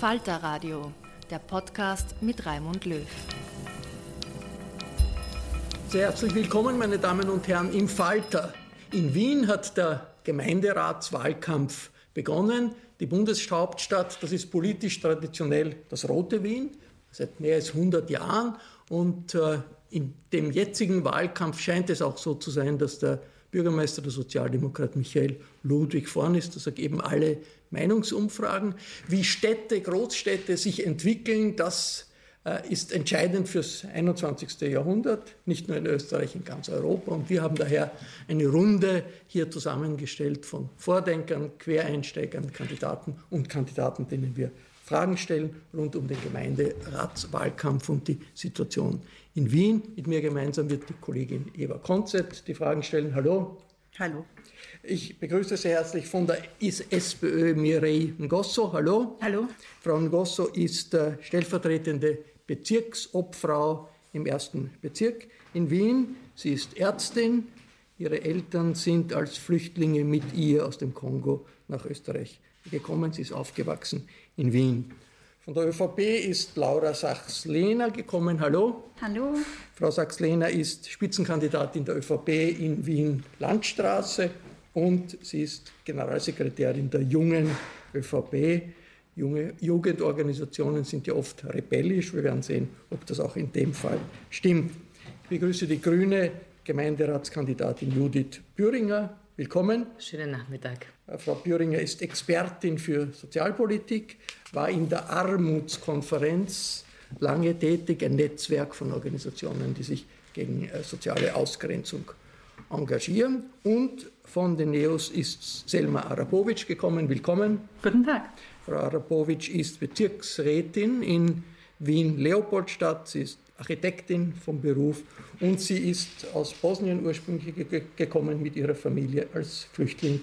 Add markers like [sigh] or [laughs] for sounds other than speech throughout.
Falter Radio, der Podcast mit Raimund Löw. Sehr herzlich willkommen, meine Damen und Herren, im Falter. In Wien hat der Gemeinderatswahlkampf begonnen. Die Bundeshauptstadt, das ist politisch traditionell das rote Wien, seit mehr als 100 Jahren. Und äh, in dem jetzigen Wahlkampf scheint es auch so zu sein, dass der Bürgermeister der Sozialdemokrat Michael Ludwig vorn ist. Das ergeben alle Meinungsumfragen. Wie Städte, Großstädte sich entwickeln, das äh, ist entscheidend fürs 21. Jahrhundert, nicht nur in Österreich, in ganz Europa. Und wir haben daher eine Runde hier zusammengestellt von Vordenkern, Quereinsteigern, Kandidaten und Kandidaten, denen wir Fragen stellen rund um den Gemeinderatswahlkampf und die Situation in Wien. Mit mir gemeinsam wird die Kollegin Eva Konzett die Fragen stellen. Hallo. Hallo. Ich begrüße sehr herzlich von der SPÖ Mireille Ngosso. Hallo. Hallo. Frau Ngosso ist äh, stellvertretende Bezirksobfrau im ersten Bezirk in Wien. Sie ist Ärztin. Ihre Eltern sind als Flüchtlinge mit ihr aus dem Kongo nach Österreich gekommen. Sie ist aufgewachsen in Wien. Von der ÖVP ist Laura Sachs-Lehner gekommen. Hallo. Hallo. Frau Sachs-Lehner ist Spitzenkandidatin der ÖVP in Wien-Landstraße und sie ist Generalsekretärin der jungen ÖVP. Junge Jugendorganisationen sind ja oft rebellisch. Wir werden sehen, ob das auch in dem Fall stimmt. Ich begrüße die grüne Gemeinderatskandidatin Judith Büringer. Willkommen. Schönen Nachmittag. Äh, Frau Büringer ist Expertin für Sozialpolitik, war in der Armutskonferenz lange tätig, ein Netzwerk von Organisationen, die sich gegen äh, soziale Ausgrenzung engagieren. Und von den NEOS ist Selma Arapovic gekommen. Willkommen. Guten Tag. Frau Arapovic ist Bezirksrätin in Wien-Leopoldstadt. Sie ist Architektin vom Beruf und sie ist aus Bosnien ursprünglich gekommen mit ihrer Familie als Flüchtling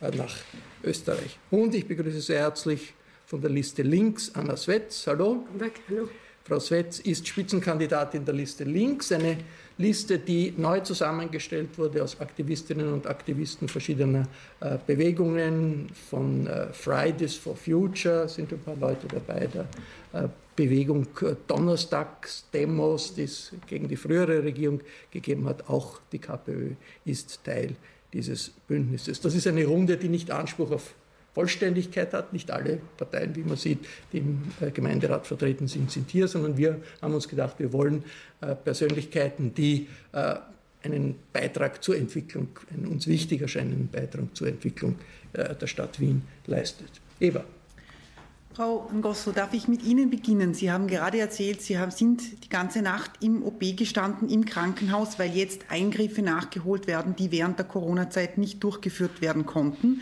äh, nach Österreich. Und ich begrüße sehr herzlich von der Liste Links Anna Svetz. Hallo. Guten Tag. Hallo. Frau Svetz ist Spitzenkandidatin der Liste Links, eine Liste, die neu zusammengestellt wurde aus Aktivistinnen und Aktivisten verschiedener äh, Bewegungen, von äh, Fridays for Future sind ein paar Leute dabei, der äh, Bewegung äh, Donnerstagsdemos, die es gegen die frühere Regierung gegeben hat. Auch die KPÖ ist Teil dieses Bündnisses. Das ist eine Runde, die nicht Anspruch auf Vollständigkeit hat. Nicht alle Parteien, wie man sieht, die im äh, Gemeinderat vertreten sind, sind hier, sondern wir haben uns gedacht, wir wollen äh, Persönlichkeiten, die einen Beitrag zur Entwicklung, einen uns wichtig erscheinenden Beitrag zur Entwicklung äh, der Stadt Wien leistet. Eva. Frau Ngosso, darf ich mit Ihnen beginnen? Sie haben gerade erzählt, Sie sind die ganze Nacht im OP gestanden, im Krankenhaus, weil jetzt Eingriffe nachgeholt werden, die während der Corona-Zeit nicht durchgeführt werden konnten.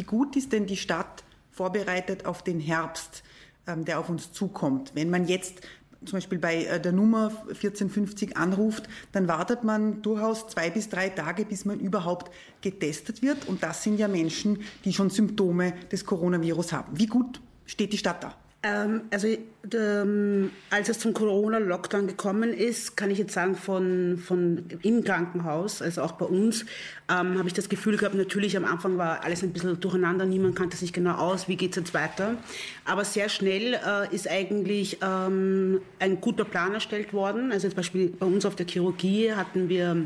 Wie gut ist denn die Stadt vorbereitet auf den Herbst, ähm, der auf uns zukommt? Wenn man jetzt zum Beispiel bei äh, der Nummer 1450 anruft, dann wartet man durchaus zwei bis drei Tage, bis man überhaupt getestet wird. Und das sind ja Menschen, die schon Symptome des Coronavirus haben. Wie gut steht die Stadt da? Ähm, also ähm, als es zum Corona-Lockdown gekommen ist, kann ich jetzt sagen, von, von im Krankenhaus, also auch bei uns, ähm, habe ich das Gefühl gehabt, natürlich am Anfang war alles ein bisschen durcheinander, niemand kannte sich genau aus, wie geht es jetzt weiter. Aber sehr schnell äh, ist eigentlich ähm, ein guter Plan erstellt worden. Also zum Beispiel bei uns auf der Chirurgie hatten wir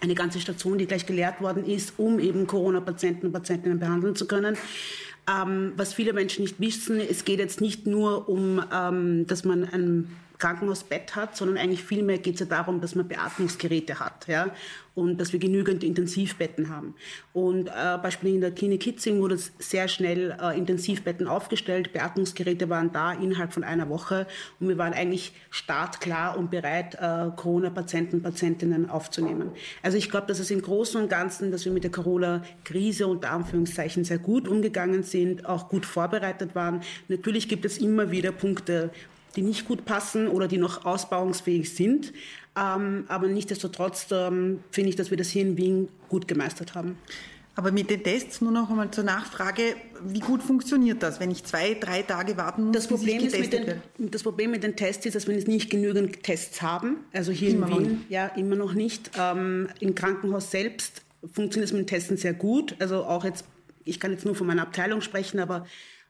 eine ganze Station, die gleich geleert worden ist, um eben Corona-Patienten und Patientinnen behandeln zu können. Ähm, was viele Menschen nicht wissen, es geht jetzt nicht nur um, ähm, dass man ein Krankenhausbett hat, sondern eigentlich vielmehr geht es ja darum, dass man Beatmungsgeräte hat. Ja? und dass wir genügend Intensivbetten haben. Und äh, beispielsweise in der Klinik Hitzing wurde sehr schnell äh, Intensivbetten aufgestellt, Beatmungsgeräte waren da innerhalb von einer Woche und wir waren eigentlich startklar und bereit, äh, Corona-Patienten, Patientinnen aufzunehmen. Also ich glaube, dass es im Großen und Ganzen, dass wir mit der Corona-Krise unter Anführungszeichen sehr gut umgegangen sind, auch gut vorbereitet waren. Natürlich gibt es immer wieder Punkte, die nicht gut passen oder die noch ausbauungsfähig sind. Ähm, aber nichtsdestotrotz ähm, finde ich, dass wir das hier in Wien gut gemeistert haben. Aber mit den Tests nur noch einmal zur Nachfrage, wie gut funktioniert das, wenn ich zwei, drei Tage warten muss, das Problem bis ich getestet ist den, Das Problem mit den Tests ist, dass wir nicht genügend Tests haben. Also hier immer in Wien, nicht. ja, immer noch nicht. Ähm, Im Krankenhaus selbst funktioniert es mit den Testen sehr gut. Also auch jetzt, ich kann jetzt nur von meiner Abteilung sprechen, aber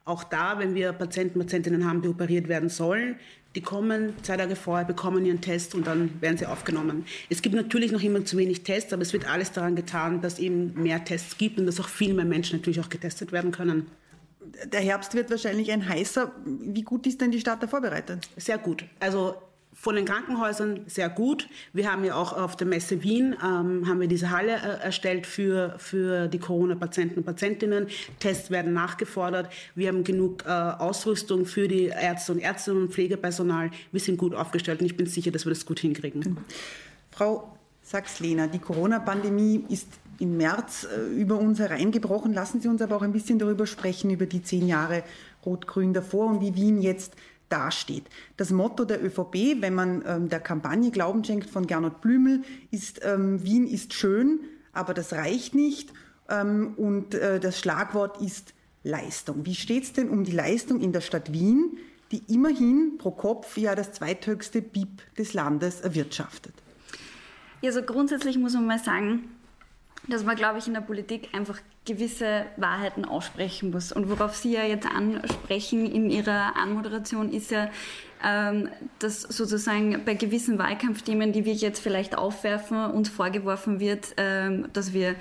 auch da, wenn wir Patienten, Patientinnen haben, die operiert werden sollen, die kommen zwei Tage vorher, bekommen ihren Test und dann werden sie aufgenommen. Es gibt natürlich noch immer zu wenig Tests, aber es wird alles daran getan, dass eben mehr Tests gibt und dass auch viel mehr Menschen natürlich auch getestet werden können. Der Herbst wird wahrscheinlich ein heißer. Wie gut ist denn die Stadt da vorbereitet? Sehr gut. Also von den Krankenhäusern sehr gut. Wir haben ja auch auf der Messe Wien ähm, haben wir diese Halle äh, erstellt für, für die Corona-Patienten und Patientinnen. Tests werden nachgefordert. Wir haben genug äh, Ausrüstung für die Ärzte und Ärztinnen und Pflegepersonal. Wir sind gut aufgestellt und ich bin sicher, dass wir das gut hinkriegen. Frau Sachs-Lehner, die Corona-Pandemie ist im März äh, über uns hereingebrochen. Lassen Sie uns aber auch ein bisschen darüber sprechen, über die zehn Jahre Rot-Grün davor und wie Wien jetzt dasteht. Das Motto der ÖVP, wenn man ähm, der Kampagne Glauben schenkt von Gernot Blümel, ist ähm, Wien ist schön, aber das reicht nicht. Ähm, und äh, das Schlagwort ist Leistung. Wie steht es denn um die Leistung in der Stadt Wien, die immerhin pro Kopf ja das zweithöchste BIP des Landes erwirtschaftet? Ja, also grundsätzlich muss man mal sagen, dass man, glaube ich, in der Politik einfach gewisse Wahrheiten aussprechen muss. Und worauf Sie ja jetzt ansprechen in Ihrer Anmoderation ist ja, ähm, dass sozusagen bei gewissen Wahlkampfthemen, die wir jetzt vielleicht aufwerfen, uns vorgeworfen wird, ähm, dass wir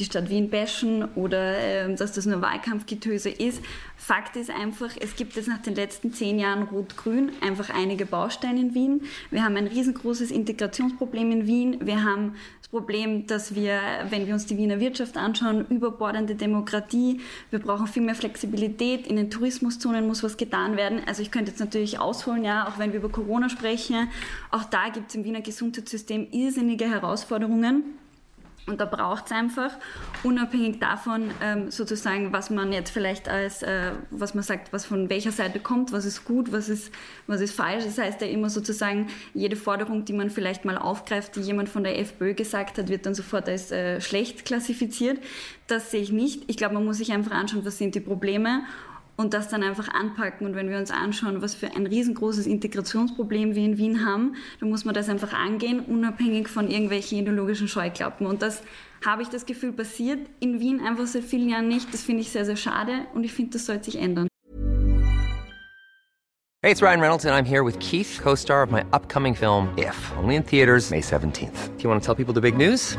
die Stadt Wien bashen oder ähm, dass das nur Wahlkampfgetöse ist. Fakt ist einfach, es gibt jetzt nach den letzten zehn Jahren Rot-Grün einfach einige Bausteine in Wien. Wir haben ein riesengroßes Integrationsproblem in Wien. Wir haben das Problem, dass wir, wenn wir uns die Wiener Wirtschaft anschauen, überbordende Demokratie. Wir brauchen viel mehr Flexibilität. In den Tourismuszonen muss was getan werden. Also ich könnte jetzt natürlich ausholen, ja, auch wenn wir über Corona sprechen. Auch da gibt es im Wiener Gesundheitssystem irrsinnige Herausforderungen. Und da braucht es einfach, unabhängig davon, ähm, sozusagen, was man jetzt vielleicht als, äh, was man sagt, was von welcher Seite kommt, was ist gut, was ist, was ist falsch. Das heißt ja immer sozusagen, jede Forderung, die man vielleicht mal aufgreift, die jemand von der FPÖ gesagt hat, wird dann sofort als äh, schlecht klassifiziert. Das sehe ich nicht. Ich glaube, man muss sich einfach anschauen, was sind die Probleme und das dann einfach anpacken. Und wenn wir uns anschauen, was für ein riesengroßes Integrationsproblem wir in Wien haben, dann muss man das einfach angehen, unabhängig von irgendwelchen ideologischen Scheuklappen. Und das habe ich das Gefühl passiert in Wien einfach seit vielen Jahren nicht. Das finde ich sehr, sehr schade und ich finde, das sollte sich ändern. Hey, it's Ryan Reynolds and I'm here with Keith, co-star of my upcoming film If, only in theaters May 17th. Do you want to tell people the big news?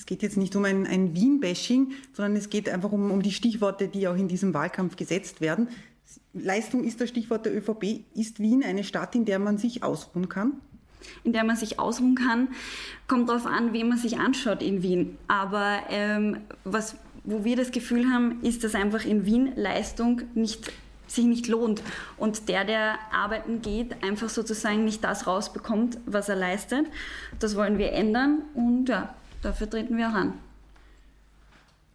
Es geht jetzt nicht um ein, ein Wien-Bashing, sondern es geht einfach um, um die Stichworte, die auch in diesem Wahlkampf gesetzt werden. Leistung ist das Stichwort der ÖVP. Ist Wien eine Stadt, in der man sich ausruhen kann? in der man sich ausruhen kann. Kommt darauf an, wen man sich anschaut in Wien. Aber ähm, was, wo wir das Gefühl haben, ist, dass einfach in Wien Leistung nicht, sich nicht lohnt und der, der arbeiten geht, einfach sozusagen nicht das rausbekommt, was er leistet. Das wollen wir ändern und ja, dafür treten wir auch an.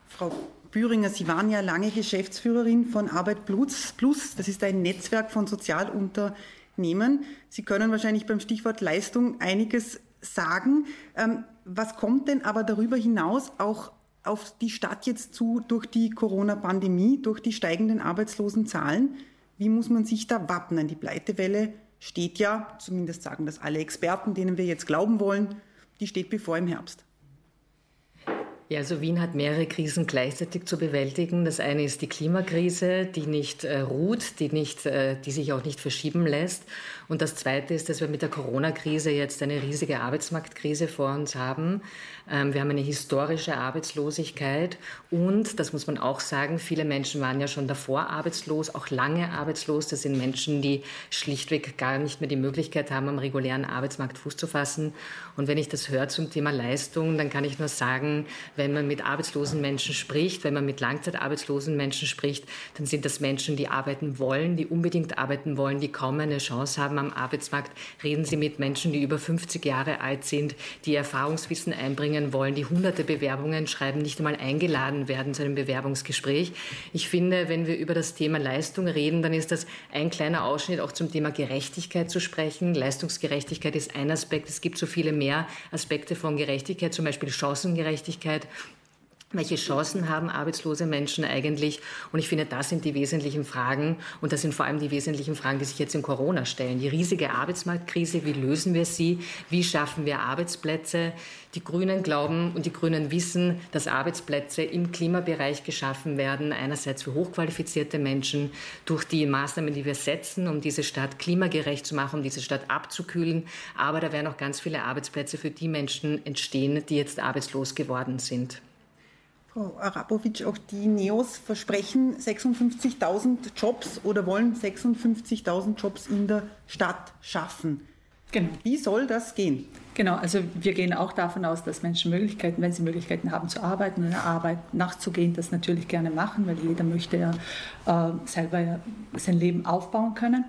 Frau Büringer, Sie waren ja lange Geschäftsführerin von Arbeit Plus. Plus. Das ist ein Netzwerk von Sozialunternehmen. Sie können wahrscheinlich beim Stichwort Leistung einiges sagen. Ähm, was kommt denn aber darüber hinaus auch auf die Stadt jetzt zu durch die Corona-Pandemie, durch die steigenden Arbeitslosenzahlen? Wie muss man sich da wappnen? Die Pleitewelle steht ja, zumindest sagen das alle Experten, denen wir jetzt glauben wollen, die steht bevor im Herbst. Ja, also Wien hat mehrere Krisen gleichzeitig zu bewältigen. Das eine ist die Klimakrise, die nicht äh, ruht, die, nicht, äh, die sich auch nicht verschieben lässt. Und das zweite ist, dass wir mit der Corona-Krise jetzt eine riesige Arbeitsmarktkrise vor uns haben. Ähm, wir haben eine historische Arbeitslosigkeit und, das muss man auch sagen, viele Menschen waren ja schon davor arbeitslos, auch lange arbeitslos. Das sind Menschen, die schlichtweg gar nicht mehr die Möglichkeit haben, am regulären Arbeitsmarkt Fuß zu fassen. Und wenn ich das höre zum Thema Leistung, dann kann ich nur sagen, wenn man mit arbeitslosen Menschen spricht, wenn man mit langzeitarbeitslosen Menschen spricht, dann sind das Menschen, die arbeiten wollen, die unbedingt arbeiten wollen, die kaum eine Chance haben am Arbeitsmarkt. Reden Sie mit Menschen, die über 50 Jahre alt sind, die Erfahrungswissen einbringen wollen, die hunderte Bewerbungen schreiben, nicht einmal eingeladen werden zu einem Bewerbungsgespräch. Ich finde, wenn wir über das Thema Leistung reden, dann ist das ein kleiner Ausschnitt auch zum Thema Gerechtigkeit zu sprechen. Leistungsgerechtigkeit ist ein Aspekt. Es gibt so viele mehr Aspekte von Gerechtigkeit, zum Beispiel Chancengerechtigkeit welche Chancen haben arbeitslose Menschen eigentlich? Und ich finde, das sind die wesentlichen Fragen. Und das sind vor allem die wesentlichen Fragen, die sich jetzt in Corona stellen. Die riesige Arbeitsmarktkrise, wie lösen wir sie? Wie schaffen wir Arbeitsplätze? Die Grünen glauben und die Grünen wissen, dass Arbeitsplätze im Klimabereich geschaffen werden. Einerseits für hochqualifizierte Menschen durch die Maßnahmen, die wir setzen, um diese Stadt klimagerecht zu machen, um diese Stadt abzukühlen. Aber da werden auch ganz viele Arbeitsplätze für die Menschen entstehen, die jetzt arbeitslos geworden sind. Frau Arapovic, auch die Neos versprechen 56.000 Jobs oder wollen 56.000 Jobs in der Stadt schaffen. Genau. Wie soll das gehen? Genau, also wir gehen auch davon aus, dass Menschen Möglichkeiten, wenn sie Möglichkeiten haben zu arbeiten und der Arbeit nachzugehen, das natürlich gerne machen, weil jeder möchte ja äh, selber sein Leben aufbauen können.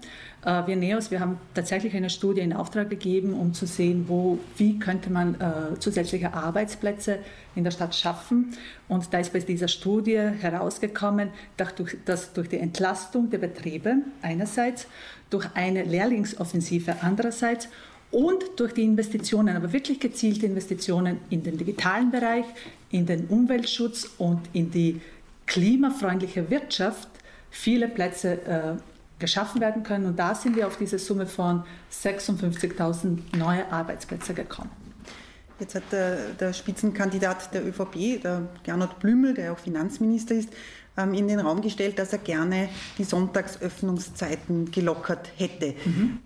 Äh, wir Neos, wir haben tatsächlich eine Studie in Auftrag gegeben, um zu sehen, wo, wie könnte man äh, zusätzliche Arbeitsplätze in der Stadt schaffen. Und da ist bei dieser Studie herausgekommen, dass durch, dass durch die Entlastung der Betriebe einerseits, durch eine Lehrlingsoffensive andererseits und durch die Investitionen, aber wirklich gezielte Investitionen in den digitalen Bereich, in den Umweltschutz und in die klimafreundliche Wirtschaft viele Plätze äh, geschaffen werden können. Und da sind wir auf diese Summe von 56.000 neue Arbeitsplätze gekommen. Jetzt hat der, der, Spitzenkandidat der ÖVP, der Gernot Blümel, der auch Finanzminister ist, ähm, in den Raum gestellt, dass er gerne die Sonntagsöffnungszeiten gelockert hätte. Mhm.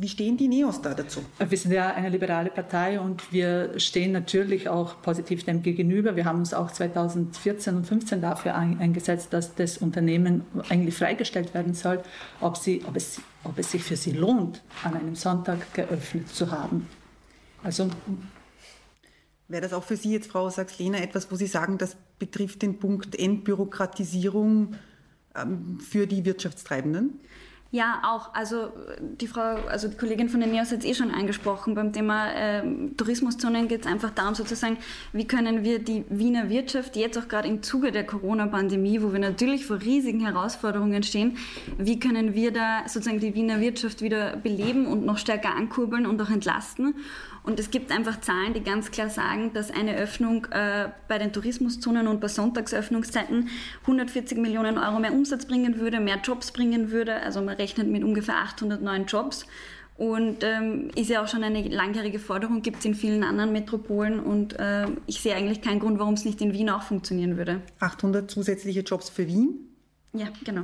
Wie stehen die Neos da dazu? Wir sind ja eine liberale Partei und wir stehen natürlich auch positiv dem gegenüber. Wir haben uns auch 2014 und 2015 dafür eingesetzt, dass das Unternehmen eigentlich freigestellt werden soll, ob, sie, ob, es, ob es sich für sie lohnt, an einem Sonntag geöffnet zu haben. Also Wäre das auch für Sie jetzt, Frau Sachs-Lehner, etwas, wo Sie sagen, das betrifft den Punkt Entbürokratisierung ähm, für die Wirtschaftstreibenden? Ja, auch. Also die Frau, also die Kollegin von den NEOS hat es eh schon angesprochen. Beim Thema äh, Tourismuszonen geht es einfach darum, sozusagen, wie können wir die Wiener Wirtschaft jetzt auch gerade im Zuge der Corona-Pandemie, wo wir natürlich vor riesigen Herausforderungen stehen, wie können wir da sozusagen die Wiener Wirtschaft wieder beleben und noch stärker ankurbeln und auch entlasten? Und es gibt einfach Zahlen, die ganz klar sagen, dass eine Öffnung äh, bei den Tourismuszonen und bei Sonntagsöffnungszeiten 140 Millionen Euro mehr Umsatz bringen würde, mehr Jobs bringen würde. Also man rechnet mit ungefähr 800 neuen Jobs. Und ähm, ist ja auch schon eine langjährige Forderung, gibt es in vielen anderen Metropolen. Und äh, ich sehe eigentlich keinen Grund, warum es nicht in Wien auch funktionieren würde. 800 zusätzliche Jobs für Wien? Ja, genau.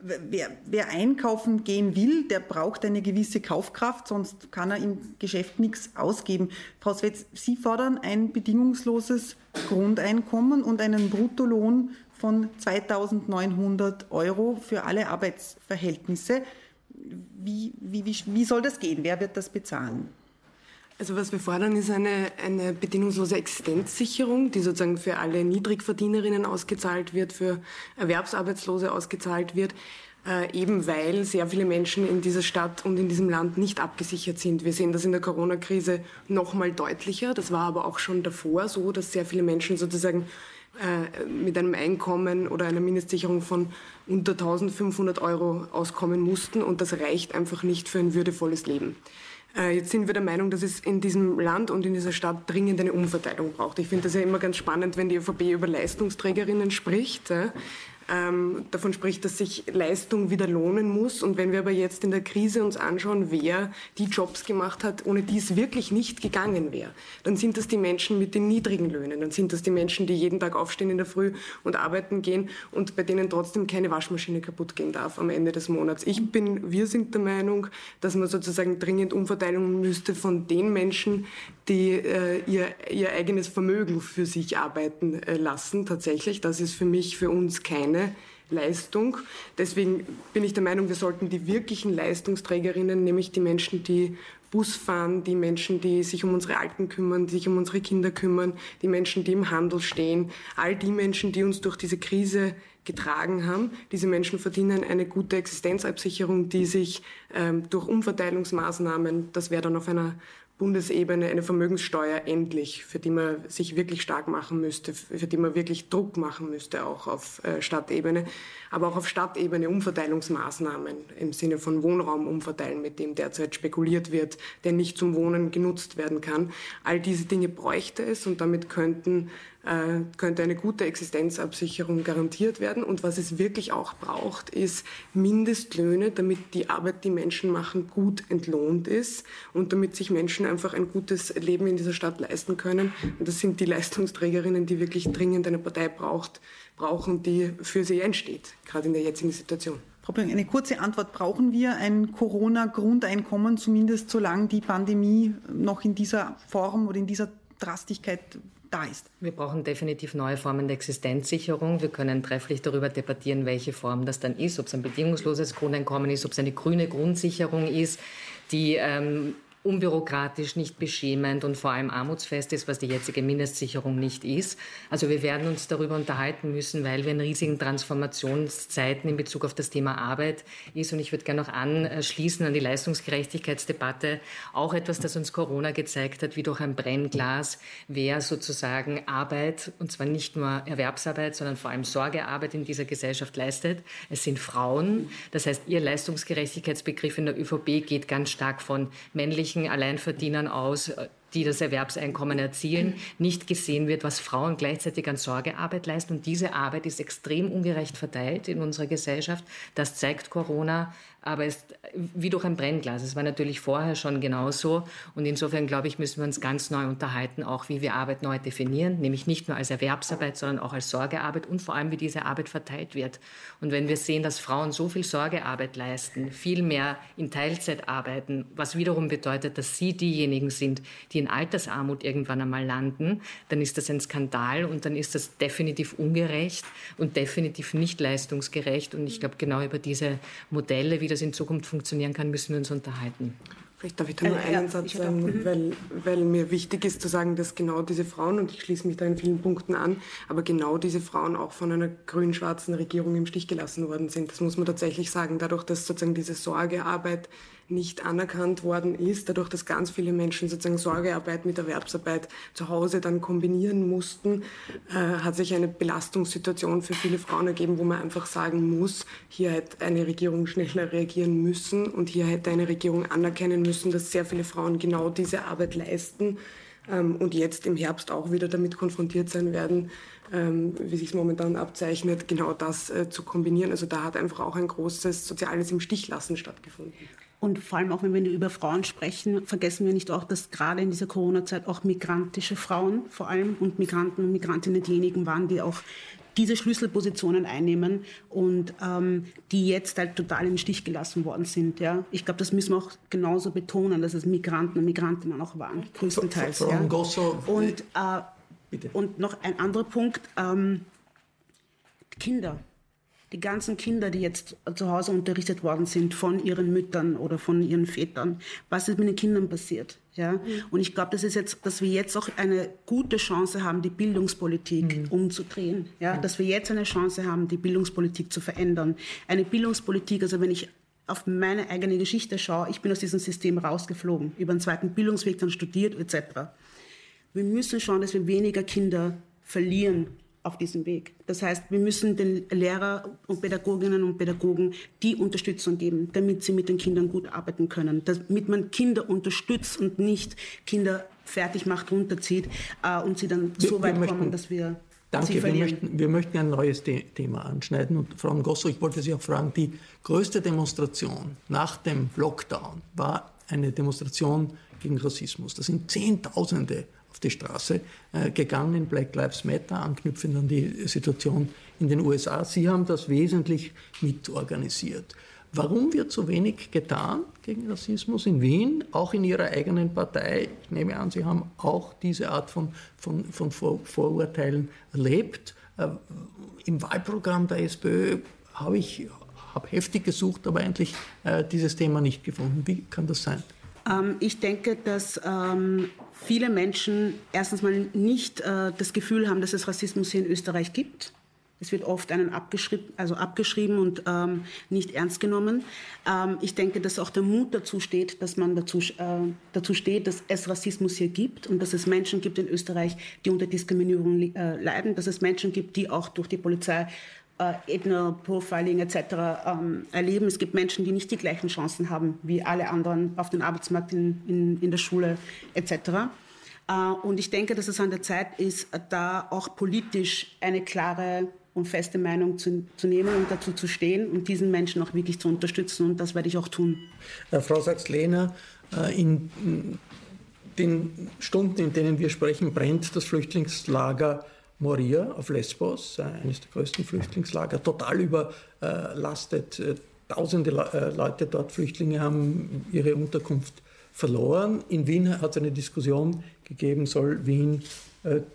Wer, wer, einkaufen gehen will, der braucht eine gewisse Kaufkraft, sonst kann er im Geschäft nichts ausgeben. Frau Swetz, Sie fordern ein bedingungsloses Grundeinkommen und einen Bruttolohn von 2900 Euro für alle Arbeitsverhältnisse. Wie, wie, wie, wie soll das gehen? Wer wird das bezahlen? Also was wir fordern, ist eine, eine bedingungslose Existenzsicherung, die sozusagen für alle Niedrigverdienerinnen ausgezahlt wird, für Erwerbsarbeitslose ausgezahlt wird, äh, eben weil sehr viele Menschen in dieser Stadt und in diesem Land nicht abgesichert sind. Wir sehen das in der Corona-Krise noch mal deutlicher. Das war aber auch schon davor so, dass sehr viele Menschen sozusagen äh, mit einem Einkommen oder einer Mindestsicherung von unter 1500 Euro auskommen mussten und das reicht einfach nicht für ein würdevolles Leben. Äh, jetzt sind wir der Meinung, dass es in diesem Land und in dieser Stadt dringend eine Umverteilung braucht. Ich finde das ja immer ganz spannend, wenn die ÖVP über Leistungsträgerinnen spricht ähm, davon spricht, dass sich Leistung wieder lohnen muss. Und wenn wir aber jetzt in der Krise uns anschauen, wer die Jobs gemacht hat, ohne die es wirklich nicht gegangen wäre, dann sind das die Menschen mit den niedrigen Löhnen. Dann sind das die Menschen, die jeden Tag aufstehen in der Früh und arbeiten gehen und bei denen trotzdem keine Waschmaschine kaputt gehen darf am Ende des Monats. Ich bin, wir sind der Meinung, dass man sozusagen dringend Umverteilung müsste von den Menschen, die äh, ihr, ihr eigenes Vermögen für sich arbeiten äh, lassen. Tatsächlich, das ist für mich, für uns keine Leistung. Deswegen bin ich der Meinung, wir sollten die wirklichen Leistungsträgerinnen, nämlich die Menschen, die Bus fahren, die Menschen, die sich um unsere Alten kümmern, die sich um unsere Kinder kümmern, die Menschen, die im Handel stehen, all die Menschen, die uns durch diese Krise getragen haben. Diese Menschen verdienen eine gute Existenzabsicherung, die sich ähm, durch Umverteilungsmaßnahmen, das wäre dann auf einer Bundesebene eine Vermögenssteuer endlich, für die man sich wirklich stark machen müsste, für die man wirklich Druck machen müsste, auch auf äh, Stadtebene, aber auch auf Stadtebene Umverteilungsmaßnahmen im Sinne von Wohnraum umverteilen, mit dem derzeit spekuliert wird, der nicht zum Wohnen genutzt werden kann. All diese Dinge bräuchte es und damit könnten könnte eine gute Existenzabsicherung garantiert werden. Und was es wirklich auch braucht, ist Mindestlöhne, damit die Arbeit, die Menschen machen, gut entlohnt ist und damit sich Menschen einfach ein gutes Leben in dieser Stadt leisten können. Und das sind die Leistungsträgerinnen, die wirklich dringend eine Partei braucht, brauchen, die für sie einsteht, gerade in der jetzigen Situation. Eine kurze Antwort. Brauchen wir ein Corona-Grundeinkommen, zumindest solange die Pandemie noch in dieser Form oder in dieser Drastigkeit da ist. Wir brauchen definitiv neue Formen der Existenzsicherung. Wir können trefflich darüber debattieren, welche Form das dann ist, ob es ein bedingungsloses Grundeinkommen ist, ob es eine grüne Grundsicherung ist, die ähm, unbürokratisch, nicht beschämend und vor allem armutsfest ist, was die jetzige Mindestsicherung nicht ist. Also wir werden uns darüber unterhalten müssen, weil wir in riesigen Transformationszeiten in Bezug auf das Thema Arbeit ist. Und ich würde gerne noch anschließen an die Leistungsgerechtigkeitsdebatte. Auch etwas, das uns Corona gezeigt hat, wie durch ein Brennglas, wer sozusagen Arbeit, und zwar nicht nur Erwerbsarbeit, sondern vor allem Sorgearbeit in dieser Gesellschaft leistet. Es sind Frauen. Das heißt, ihr Leistungsgerechtigkeitsbegriff in der ÖVP geht ganz stark von männlichen männlichen Alleinverdienern aus, äh, die das Erwerbseinkommen erzielen, nicht gesehen wird, was Frauen gleichzeitig an Sorgearbeit leisten. Und diese Arbeit ist extrem ungerecht verteilt in unserer Gesellschaft. Das zeigt Corona aber es wie durch ein Brennglas. Es war natürlich vorher schon genauso. Und insofern, glaube ich, müssen wir uns ganz neu unterhalten, auch wie wir Arbeit neu definieren, nämlich nicht nur als Erwerbsarbeit, sondern auch als Sorgearbeit und vor allem, wie diese Arbeit verteilt wird. Und wenn wir sehen, dass Frauen so viel Sorgearbeit leisten, viel mehr in Teilzeit arbeiten, was wiederum bedeutet, dass sie diejenigen sind, die in Altersarmut irgendwann einmal landen, dann ist das ein Skandal und dann ist das definitiv ungerecht und definitiv nicht leistungsgerecht. Und ich glaube, genau über diese Modelle, wie das das in Zukunft funktionieren kann, müssen wir uns unterhalten. Vielleicht darf ich da nur äh, einen Satz sagen, weil, weil mir wichtig ist zu sagen, dass genau diese Frauen, und ich schließe mich da in vielen Punkten an, aber genau diese Frauen auch von einer grün-schwarzen Regierung im Stich gelassen worden sind. Das muss man tatsächlich sagen. Dadurch, dass sozusagen diese Sorgearbeit nicht anerkannt worden ist, dadurch, dass ganz viele Menschen sozusagen Sorgearbeit mit Erwerbsarbeit zu Hause dann kombinieren mussten, äh, hat sich eine Belastungssituation für viele Frauen ergeben, wo man einfach sagen muss, hier hätte eine Regierung schneller reagieren müssen und hier hätte eine Regierung anerkennen müssen, dass sehr viele Frauen genau diese Arbeit leisten ähm, und jetzt im Herbst auch wieder damit konfrontiert sein werden, ähm, wie sich es momentan abzeichnet, genau das äh, zu kombinieren. Also da hat einfach auch ein großes soziales im Stichlassen stattgefunden. Und vor allem auch, wenn wir über Frauen sprechen, vergessen wir nicht auch, dass gerade in dieser Corona-Zeit auch migrantische Frauen vor allem und Migranten und Migrantinnen diejenigen waren, die auch diese Schlüsselpositionen einnehmen und ähm, die jetzt halt total im Stich gelassen worden sind. Ja. Ich glaube, das müssen wir auch genauso betonen, dass es Migranten und Migrantinnen auch waren, größtenteils. Frau ja. Gosso, und, äh, und noch ein anderer Punkt, ähm, Kinder die ganzen Kinder, die jetzt zu Hause unterrichtet worden sind von ihren Müttern oder von ihren Vätern, was ist mit den Kindern passiert? Ja? Mhm. Und ich glaube, das ist jetzt, dass wir jetzt auch eine gute Chance haben, die Bildungspolitik mhm. umzudrehen. Ja? Mhm. Dass wir jetzt eine Chance haben, die Bildungspolitik zu verändern. Eine Bildungspolitik, also wenn ich auf meine eigene Geschichte schaue, ich bin aus diesem System rausgeflogen, über einen zweiten Bildungsweg dann studiert etc. Wir müssen schauen, dass wir weniger Kinder verlieren auf diesem Weg. Das heißt, wir müssen den Lehrer und Pädagoginnen und Pädagogen die Unterstützung geben, damit sie mit den Kindern gut arbeiten können, damit man Kinder unterstützt und nicht Kinder fertig macht, runterzieht äh, und sie dann wir, so weit möchten, kommen, dass wir Danke, wir möchten, wir möchten ein neues Thema anschneiden. Und Frau Ngosso, ich wollte Sie auch fragen, die größte Demonstration nach dem Lockdown war eine Demonstration gegen Rassismus. Da sind Zehntausende auf die Straße äh, gegangen, Black Lives Matter, anknüpfend an die Situation in den USA. Sie haben das wesentlich mitorganisiert. Warum wird so wenig getan gegen Rassismus in Wien, auch in Ihrer eigenen Partei? Ich nehme an, Sie haben auch diese Art von, von, von Vor Vorurteilen erlebt. Äh, Im Wahlprogramm der SPÖ habe ich hab heftig gesucht, aber eigentlich äh, dieses Thema nicht gefunden. Wie kann das sein? Ähm, ich denke, dass ähm, viele Menschen erstens mal nicht äh, das Gefühl haben, dass es Rassismus hier in Österreich gibt. Es wird oft einen abgeschrieben, also abgeschrieben und ähm, nicht ernst genommen. Ähm, ich denke, dass auch der Mut dazu steht, dass man dazu, äh, dazu steht, dass es Rassismus hier gibt und dass es Menschen gibt in Österreich, die unter Diskriminierung äh, leiden, dass es Menschen gibt, die auch durch die Polizei äh, Ethno-Profiling etc. Ähm, erleben. Es gibt Menschen, die nicht die gleichen Chancen haben wie alle anderen auf dem Arbeitsmarkt, in, in, in der Schule etc. Äh, und ich denke, dass es an der Zeit ist, da auch politisch eine klare und feste Meinung zu, zu, nehmen und dazu zu stehen und diesen Menschen auch wirklich zu unterstützen. Und das werde ich auch tun. Äh, Frau Sachs-Lehner, äh, in den Stunden, in denen wir sprechen, brennt das Flüchtlingslager Moria auf Lesbos, eines der größten Flüchtlingslager, total überlastet. Tausende Leute dort, Flüchtlinge, haben ihre Unterkunft verloren. In Wien hat es eine Diskussion gegeben, soll Wien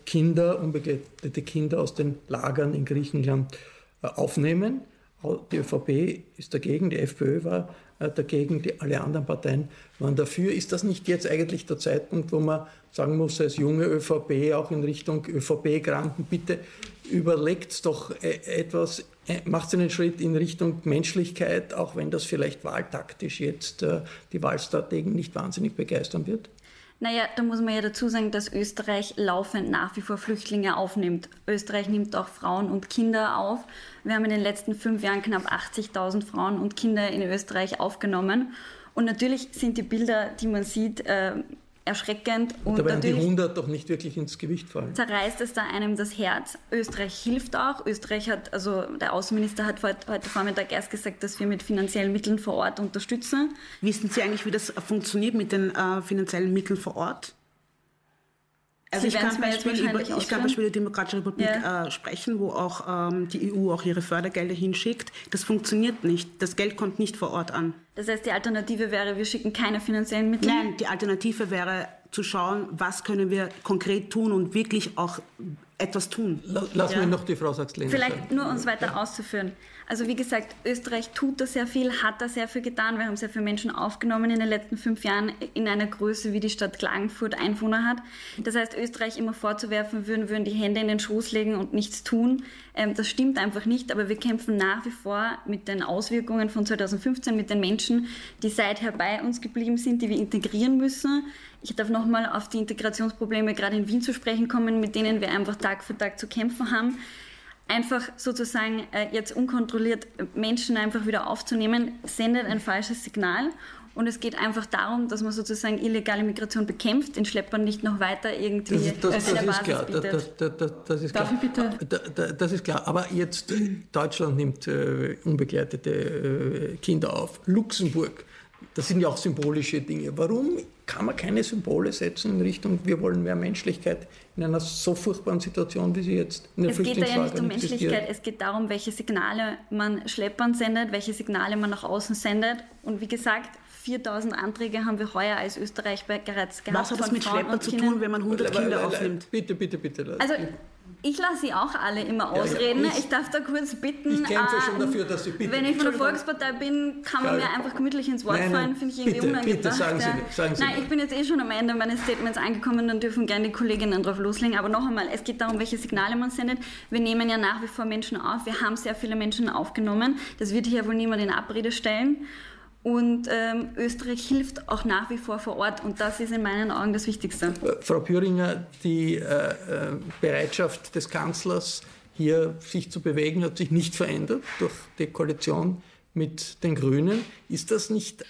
Kinder, unbegleitete Kinder aus den Lagern in Griechenland aufnehmen. Die ÖVP ist dagegen, die FPÖ war dagegen, die, alle anderen Parteien waren dafür. Ist das nicht jetzt eigentlich der Zeitpunkt, wo man sagen muss, als junge ÖVP auch in Richtung ÖVP-Granten, bitte überlegt doch äh, etwas, äh, macht einen Schritt in Richtung Menschlichkeit, auch wenn das vielleicht wahltaktisch jetzt äh, die Wahlstrategen nicht wahnsinnig begeistern wird? Naja, da muss man ja dazu sagen, dass Österreich laufend nach wie vor Flüchtlinge aufnimmt. Österreich nimmt auch Frauen und Kinder auf. Wir haben in den letzten fünf Jahren knapp 80.000 Frauen und Kinder in Österreich aufgenommen. Und natürlich sind die Bilder, die man sieht, erschreckend. Und, dabei haben die 100 doch nicht wirklich ins Gewicht fallen. Zerreißt es da einem das Herz. Österreich hilft auch. Österreich hat, also der Außenminister hat heute, heute Vormittag erst gesagt, dass wir mit finanziellen Mitteln vor Ort unterstützen. Wissen Sie eigentlich, wie das funktioniert mit den äh, finanziellen Mitteln vor Ort? Also ich kann, Beispiel über, ich kann Beispiel die Demokratische Republik ja. äh, sprechen, wo auch ähm, die EU auch ihre Fördergelder hinschickt. Das funktioniert nicht. Das Geld kommt nicht vor Ort an. Das heißt, die Alternative wäre, wir schicken keine finanziellen Mittel? Nein, die Alternative wäre zu schauen, was können wir konkret tun und wirklich auch etwas tun. Lass ja. mir noch die Frau Sachs-Lehner Vielleicht sagen. nur, um es weiter auszuführen. Also wie gesagt, Österreich tut da sehr viel, hat da sehr viel getan. Wir haben sehr viele Menschen aufgenommen in den letzten fünf Jahren in einer Größe, wie die Stadt Klagenfurt Einwohner hat. Das heißt, Österreich immer vorzuwerfen, würden, würden die Hände in den Schoß legen und nichts tun. Ähm, das stimmt einfach nicht, aber wir kämpfen nach wie vor mit den Auswirkungen von 2015, mit den Menschen, die seither bei uns geblieben sind, die wir integrieren müssen. Ich darf nochmal auf die Integrationsprobleme gerade in Wien zu sprechen kommen, mit denen wir einfach Tag für Tag zu kämpfen haben einfach sozusagen äh, jetzt unkontrolliert Menschen einfach wieder aufzunehmen, sendet ein falsches Signal. Und es geht einfach darum, dass man sozusagen illegale Migration bekämpft, den Schleppern nicht noch weiter irgendwie das, ist, das, das ist klar. Das, das, das, ist Darf klar. ich bitte? Das ist klar. Aber jetzt Deutschland nimmt äh, unbegleitete äh, Kinder auf. Luxemburg das sind ja auch symbolische Dinge. Warum kann man keine Symbole setzen in Richtung, wir wollen mehr Menschlichkeit in einer so furchtbaren Situation, wie sie jetzt in der Es geht da ja nicht um Menschlichkeit, es geht darum, welche Signale man Schleppern sendet, welche Signale man nach außen sendet. Und wie gesagt, 4000 Anträge haben wir heuer als Österreich bereits gehabt. Was hat das mit Schleppern zu tun, wenn man 100 Kinder aufnimmt? Bitte, bitte, bitte. Also ich lasse sie auch alle immer ausreden. Ja. Ich, ich, darf da kurz bitten. Ich kämpfe äh, schon dafür, dass Sie bitte. Wenn ich von der Volkspartei bin, kann man ja. mir einfach gemütlich ins Wort nein, fallen. Finde ich irgendwie bitte, unangebracht. Bitte, sagen Sie, sagen Sie nein, ich bin jetzt eh schon am Ende meines Statements angekommen, dann dürfen gerne die Kolleginnen drauf loslegen. Aber noch einmal, es geht darum, welche Signale man sendet. Wir nehmen ja nach wie vor Menschen auf. Wir haben sehr viele Menschen aufgenommen. Das wird hier wohl niemand in Abrede stellen. Und ähm, Österreich hilft auch nach wie vor vor Ort und das ist in meinen Augen das Wichtigste. Äh, Frau Püringer, die äh, äh, Bereitschaft des Kanzlers, hier sich zu bewegen, hat sich nicht verändert durch die Koalition mit den Grünen. Ist das nicht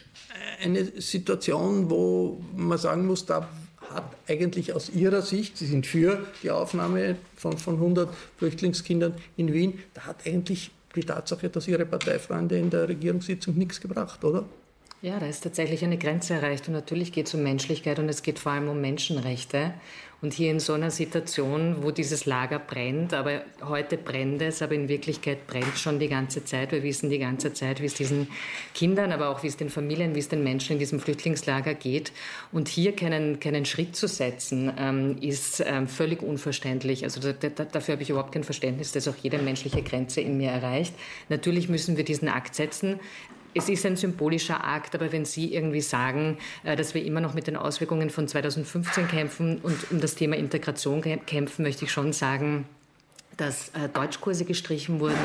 eine Situation, wo man sagen muss, da hat eigentlich aus Ihrer Sicht, Sie sind für die Aufnahme von, von 100 Flüchtlingskindern in Wien, da hat eigentlich die Tatsache, dass Ihre Parteifreunde in der Regierungssitzung nichts gebracht, oder? Ja, da ist tatsächlich eine Grenze erreicht und natürlich geht es um Menschlichkeit und es geht vor allem um Menschenrechte. Und hier in so einer Situation, wo dieses Lager brennt, aber heute brennt es, aber in Wirklichkeit brennt schon die ganze Zeit. Wir wissen die ganze Zeit, wie es diesen Kindern, aber auch wie es den Familien, wie es den Menschen in diesem Flüchtlingslager geht. Und hier keinen, keinen Schritt zu setzen, ähm, ist ähm, völlig unverständlich. Also da, da, dafür habe ich überhaupt kein Verständnis, dass auch jede menschliche Grenze in mir erreicht. Natürlich müssen wir diesen Akt setzen es ist ein symbolischer Akt, aber wenn Sie irgendwie sagen, äh, dass wir immer noch mit den Auswirkungen von 2015 kämpfen und um das Thema Integration kämpfen, möchte ich schon sagen, dass äh, Deutschkurse gestrichen wurden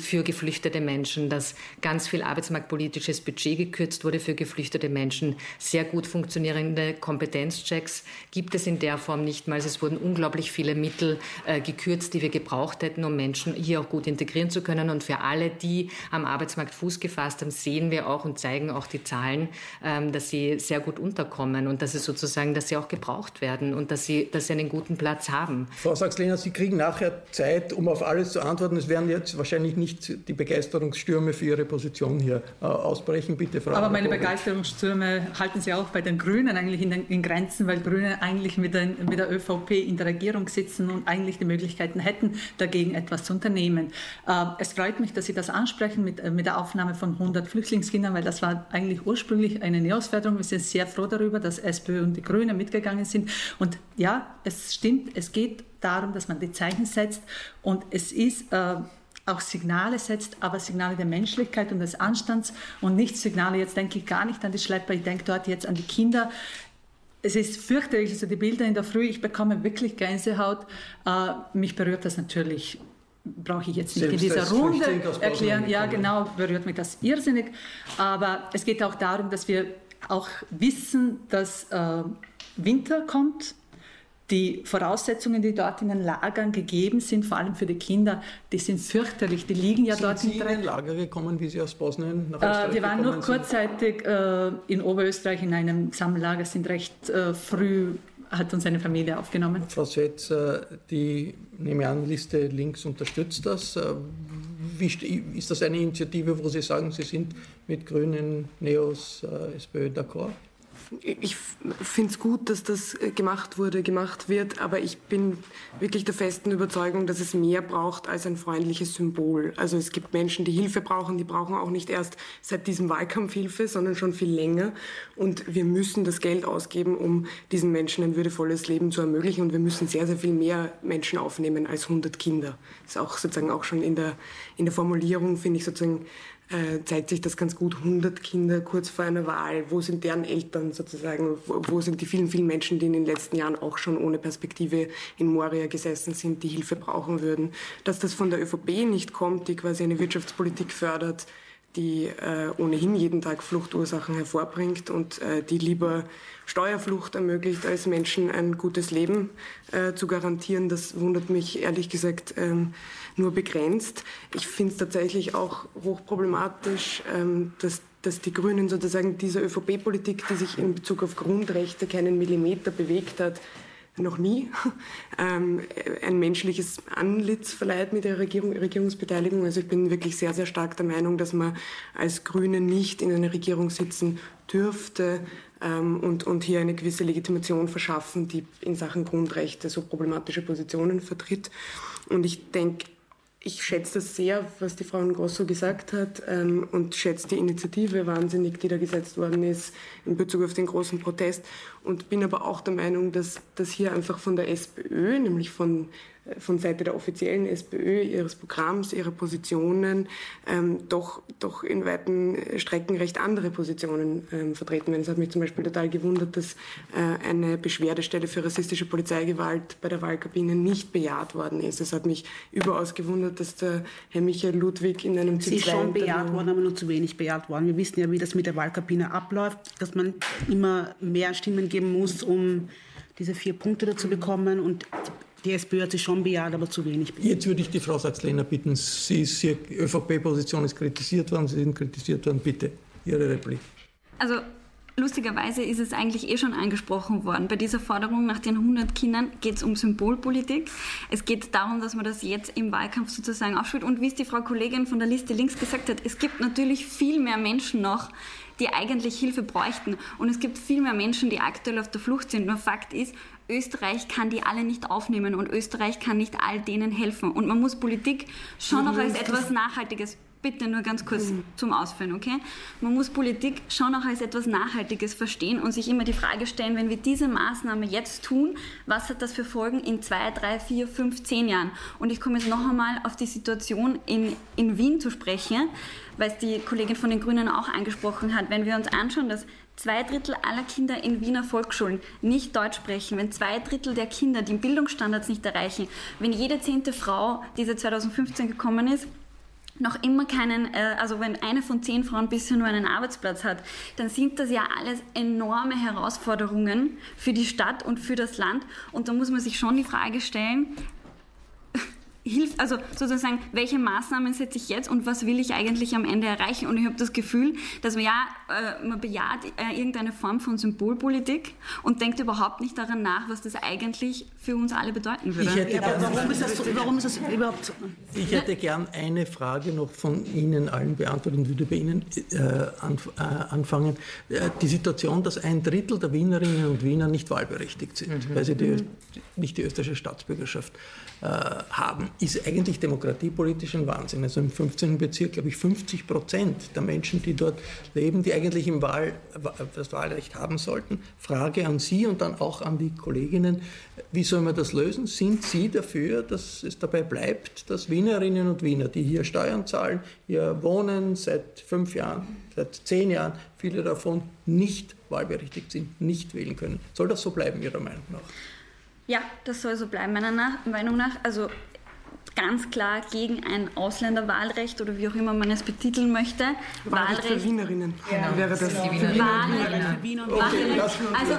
für geflüchtete Menschen, dass ganz viel arbeitsmarktpolitisches Budget gekürzt wurde für geflüchtete Menschen. Sehr gut funktionierende Kompetenzchecks gibt es in der Form nicht mal. Es wurden unglaublich viele Mittel äh, gekürzt, die wir gebraucht hätten, um Menschen hier auch gut integrieren zu können. Und für alle, die am Arbeitsmarkt Fuß gefasst haben, sehen wir auch und zeigen auch die Zahlen, ähm, dass sie sehr gut unterkommen und dass es sozusagen, dass sie auch gebraucht werden und dass sie, dass sie einen guten Platz haben. Frau Sachs-Lehner, Sie kriegen nachher Zeit, Zeit, um auf alles zu antworten. Es werden jetzt wahrscheinlich nicht die Begeisterungsstürme für Ihre Position hier äh, ausbrechen. Bitte, Frau. Aber meine Begeisterungsstürme halten Sie auch bei den Grünen eigentlich in, den, in Grenzen, weil Grüne eigentlich mit, den, mit, der ÖVP in der Regierung sitzen und eigentlich die Möglichkeiten hätten, dagegen etwas zu unternehmen. Äh, es freut mich, dass Sie das ansprechen mit, äh, mit der Aufnahme von 100 Flüchtlingskindern, weil das war eigentlich ursprünglich eine Neos-Förderung. Wir sind sehr froh darüber, dass SPÖ und die Grünen mitgegangen sind. Und ja, es stimmt, es geht darum, dass man die Zeichen setzt und es ist äh, auch Signale setzt, aber Signale der Menschlichkeit und des Anstands und nicht Signale, jetzt denke ich gar nicht an die Schlepper, ich denke dort jetzt an die Kinder. Es ist fürchterlich, also die Bilder in der Früh, ich bekomme wirklich Gänsehaut. Äh, mich berührt das natürlich brauche ich jetzt nicht Selbst in dieser Runde erklären. Ja, genau, berührt mich das irrsinnig. Aber es geht auch darum, dass wir auch wissen, dass äh, Winter kommt, die Voraussetzungen, die dort in den Lagern gegeben sind, vor allem für die Kinder, die sind fürchterlich. Die liegen ja sind dort Sie in den Lager gekommen, wie Sie aus Bosnien nach Österreich äh, Wir waren nur kurzzeitig äh, in Oberösterreich in einem Sammellager, sind recht äh, früh hat uns eine Familie aufgenommen. Frau Swetz, äh, die nehme an, Liste links unterstützt das. Äh, wie, ist das eine Initiative, wo Sie sagen, Sie sind mit Grünen, Neos, äh, SPÖ d'accord? Ich finde es gut, dass das äh, gemacht wurde, gemacht wird, aber ich bin wirklich der festen Überzeugung, dass es mehr braucht als ein freundliches Symbol. Also es gibt Menschen, die Hilfe brauchen, die brauchen auch nicht erst seit diesem Wahlkampf Hilfe, sondern schon viel länger. Und wir müssen das Geld ausgeben, um diesen Menschen ein würdevolles Leben zu ermöglichen. Und wir müssen sehr, sehr viel mehr Menschen aufnehmen als 100 Kinder. Das ist auch sozusagen auch schon in der, in der Formulierung, finde ich sozusagen äh, zeigt sich das ganz gut. 100 Kinder kurz vor einer Wahl, wo sind deren Eltern sozusagen, wo, sind die vielen, vielen Menschen, die in den letzten Jahren auch schon ohne Perspektive in Moria gesessen sind, die Hilfe brauchen würden. Dass das von der ÖVP nicht kommt, die quasi eine Wirtschaftspolitik fördert, die äh, ohnehin jeden Tag Fluchtursachen hervorbringt und äh, die lieber Steuerflucht ermöglicht, als Menschen ein gutes Leben äh, zu garantieren. Das wundert mich ehrlich gesagt ähm, nur begrenzt. Ich finde es tatsächlich auch hochproblematisch, ähm, dass, dass die Grünen sozusagen diese ÖVP-Politik, die sich in Bezug auf Grundrechte keinen Millimeter bewegt hat, noch nie [laughs] ähm, ein menschliches Anlitz verleiht mit der Regierung, Regierungsbeteiligung. Also ich bin wirklich sehr, sehr stark der Meinung, dass man als Grüne nicht in einer Regierung sitzen dürfte ähm, und, und hier eine gewisse Legitimation verschaffen, die in Sachen Grundrechte so problematische Positionen vertritt. Und ich denke, ich schätze das sehr, was die Frau Grosso gesagt hat ähm, und schätze die Initiative wahnsinnig, die da gesetzt worden ist in Bezug auf den großen Protest. Und bin aber auch der Meinung, dass das hier einfach von der SPÖ, nämlich von von Seite der offiziellen SPÖ, ihres Programms, ihrer Positionen ähm, doch, doch in weiten Strecken recht andere Positionen ähm, vertreten werden. Es hat mich zum Beispiel total gewundert, dass äh, eine Beschwerdestelle für rassistische Polizeigewalt bei der Wahlkabine nicht bejaht worden ist. Es hat mich überaus gewundert, dass der Herr Michael Ludwig in einem Sie ist schon bejaht worden, aber nur zu wenig bejaht worden. Wir wissen ja, wie das mit der Wahlkabine abläuft, dass man immer mehr Stimmen geben muss, um diese vier Punkte dazu bekommen. Und die SPÖ hat sich schon bejaht, aber zu wenig. Bejaht. Jetzt würde ich die Frau Sachs-Lehner bitten, Sie ist, die ÖVP-Position ist kritisiert worden, Sie sind kritisiert worden. Bitte, Ihre Replik. Also lustigerweise ist es eigentlich eh schon angesprochen worden. Bei dieser Forderung nach den 100 Kindern geht es um Symbolpolitik. Es geht darum, dass man das jetzt im Wahlkampf sozusagen aufspielt. Und wie es die Frau Kollegin von der Liste links gesagt hat, es gibt natürlich viel mehr Menschen noch, die eigentlich Hilfe bräuchten. Und es gibt viel mehr Menschen, die aktuell auf der Flucht sind. Nur Fakt ist, Österreich kann die alle nicht aufnehmen und Österreich kann nicht all denen helfen. Und man muss Politik schon noch als etwas Nachhaltiges bitte nur ganz kurz mhm. zum Ausführen, okay? Man muss Politik schon auch als etwas Nachhaltiges verstehen und sich immer die Frage stellen, wenn wir diese Maßnahme jetzt tun, was hat das für Folgen in zwei, drei, vier, fünf, zehn Jahren? Und ich komme jetzt noch einmal auf die Situation in, in Wien zu sprechen, weil es die Kollegin von den Grünen auch angesprochen hat. Wenn wir uns anschauen, dass zwei Drittel aller Kinder in Wiener Volksschulen nicht Deutsch sprechen, wenn zwei Drittel der Kinder die Bildungsstandards nicht erreichen, wenn jede zehnte Frau, die seit 2015 gekommen ist, noch immer keinen, äh, also wenn eine von zehn Frauen bisher nur einen Arbeitsplatz hat, dann sind das ja alles enorme Herausforderungen für die Stadt und für das Land. Und da muss man sich schon die Frage stellen, hilft, also sozusagen, welche Maßnahmen setze ich jetzt und was will ich eigentlich am Ende erreichen? Und ich habe das Gefühl, dass man ja, äh, man bejaht äh, irgendeine Form von Symbolpolitik und denkt überhaupt nicht daran nach, was das eigentlich für uns alle bedeuten würde. Ja, warum, ist das, warum ist das überhaupt so? Ich hätte gern eine Frage noch von Ihnen allen beantwortet und würde bei Ihnen äh, anf äh, anfangen. Äh, die Situation, dass ein Drittel der Wienerinnen und Wiener nicht wahlberechtigt sind, mhm. weil sie die, mhm. nicht die österreichische Staatsbürgerschaft haben, ist eigentlich demokratiepolitisch ein Wahnsinn. Also im 15. Bezirk, glaube ich, 50 Prozent der Menschen, die dort leben, die eigentlich im Wahl, das Wahlrecht haben sollten. Frage an Sie und dann auch an die Kolleginnen, wie soll man das lösen? Sind Sie dafür, dass es dabei bleibt, dass Wienerinnen und Wiener, die hier Steuern zahlen, hier wohnen seit fünf Jahren, seit zehn Jahren, viele davon nicht wahlberechtigt sind, nicht wählen können? Soll das so bleiben, Ihrer Meinung nach? Ja, das soll so bleiben, meiner Meinung nach. Also ganz klar gegen ein Ausländerwahlrecht oder wie auch immer man es betiteln möchte. Wahlrecht, Wahlrecht für Wienerinnen ja. wäre das. Genau. Die Wahlrecht für Wien und okay, also,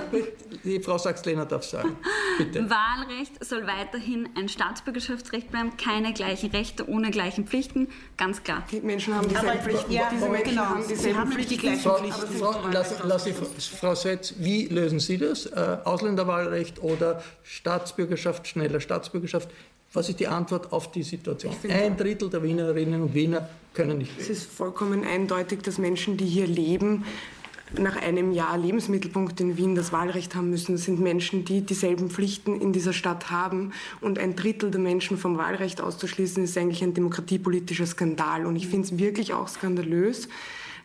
die Frau Sachs-Lehner darf sagen. Bitte. [laughs] Wahlrecht soll weiterhin ein Staatsbürgerschaftsrecht bleiben, keine gleichen Rechte ohne gleichen Pflichten, ganz klar. Die Menschen haben dieselben Pflichten. Ja, diese Menschen genau. haben dieselben Pflichten. Die gleichen Pflichten. Frau, Frau, lass, lass ich, Frau Swetz, wie lösen Sie das? Äh, Ausländerwahlrecht oder Staatsbürgerschaft, schneller Staatsbürgerschaft? Was ist die Antwort auf die Situation? Ein Drittel der Wienerinnen und Wiener können nicht wählen. Es ist vollkommen eindeutig, dass Menschen, die hier leben, nach einem Jahr Lebensmittelpunkt in Wien das Wahlrecht haben müssen. Das sind Menschen, die dieselben Pflichten in dieser Stadt haben. Und ein Drittel der Menschen vom Wahlrecht auszuschließen, ist eigentlich ein demokratiepolitischer Skandal. Und ich finde es wirklich auch skandalös,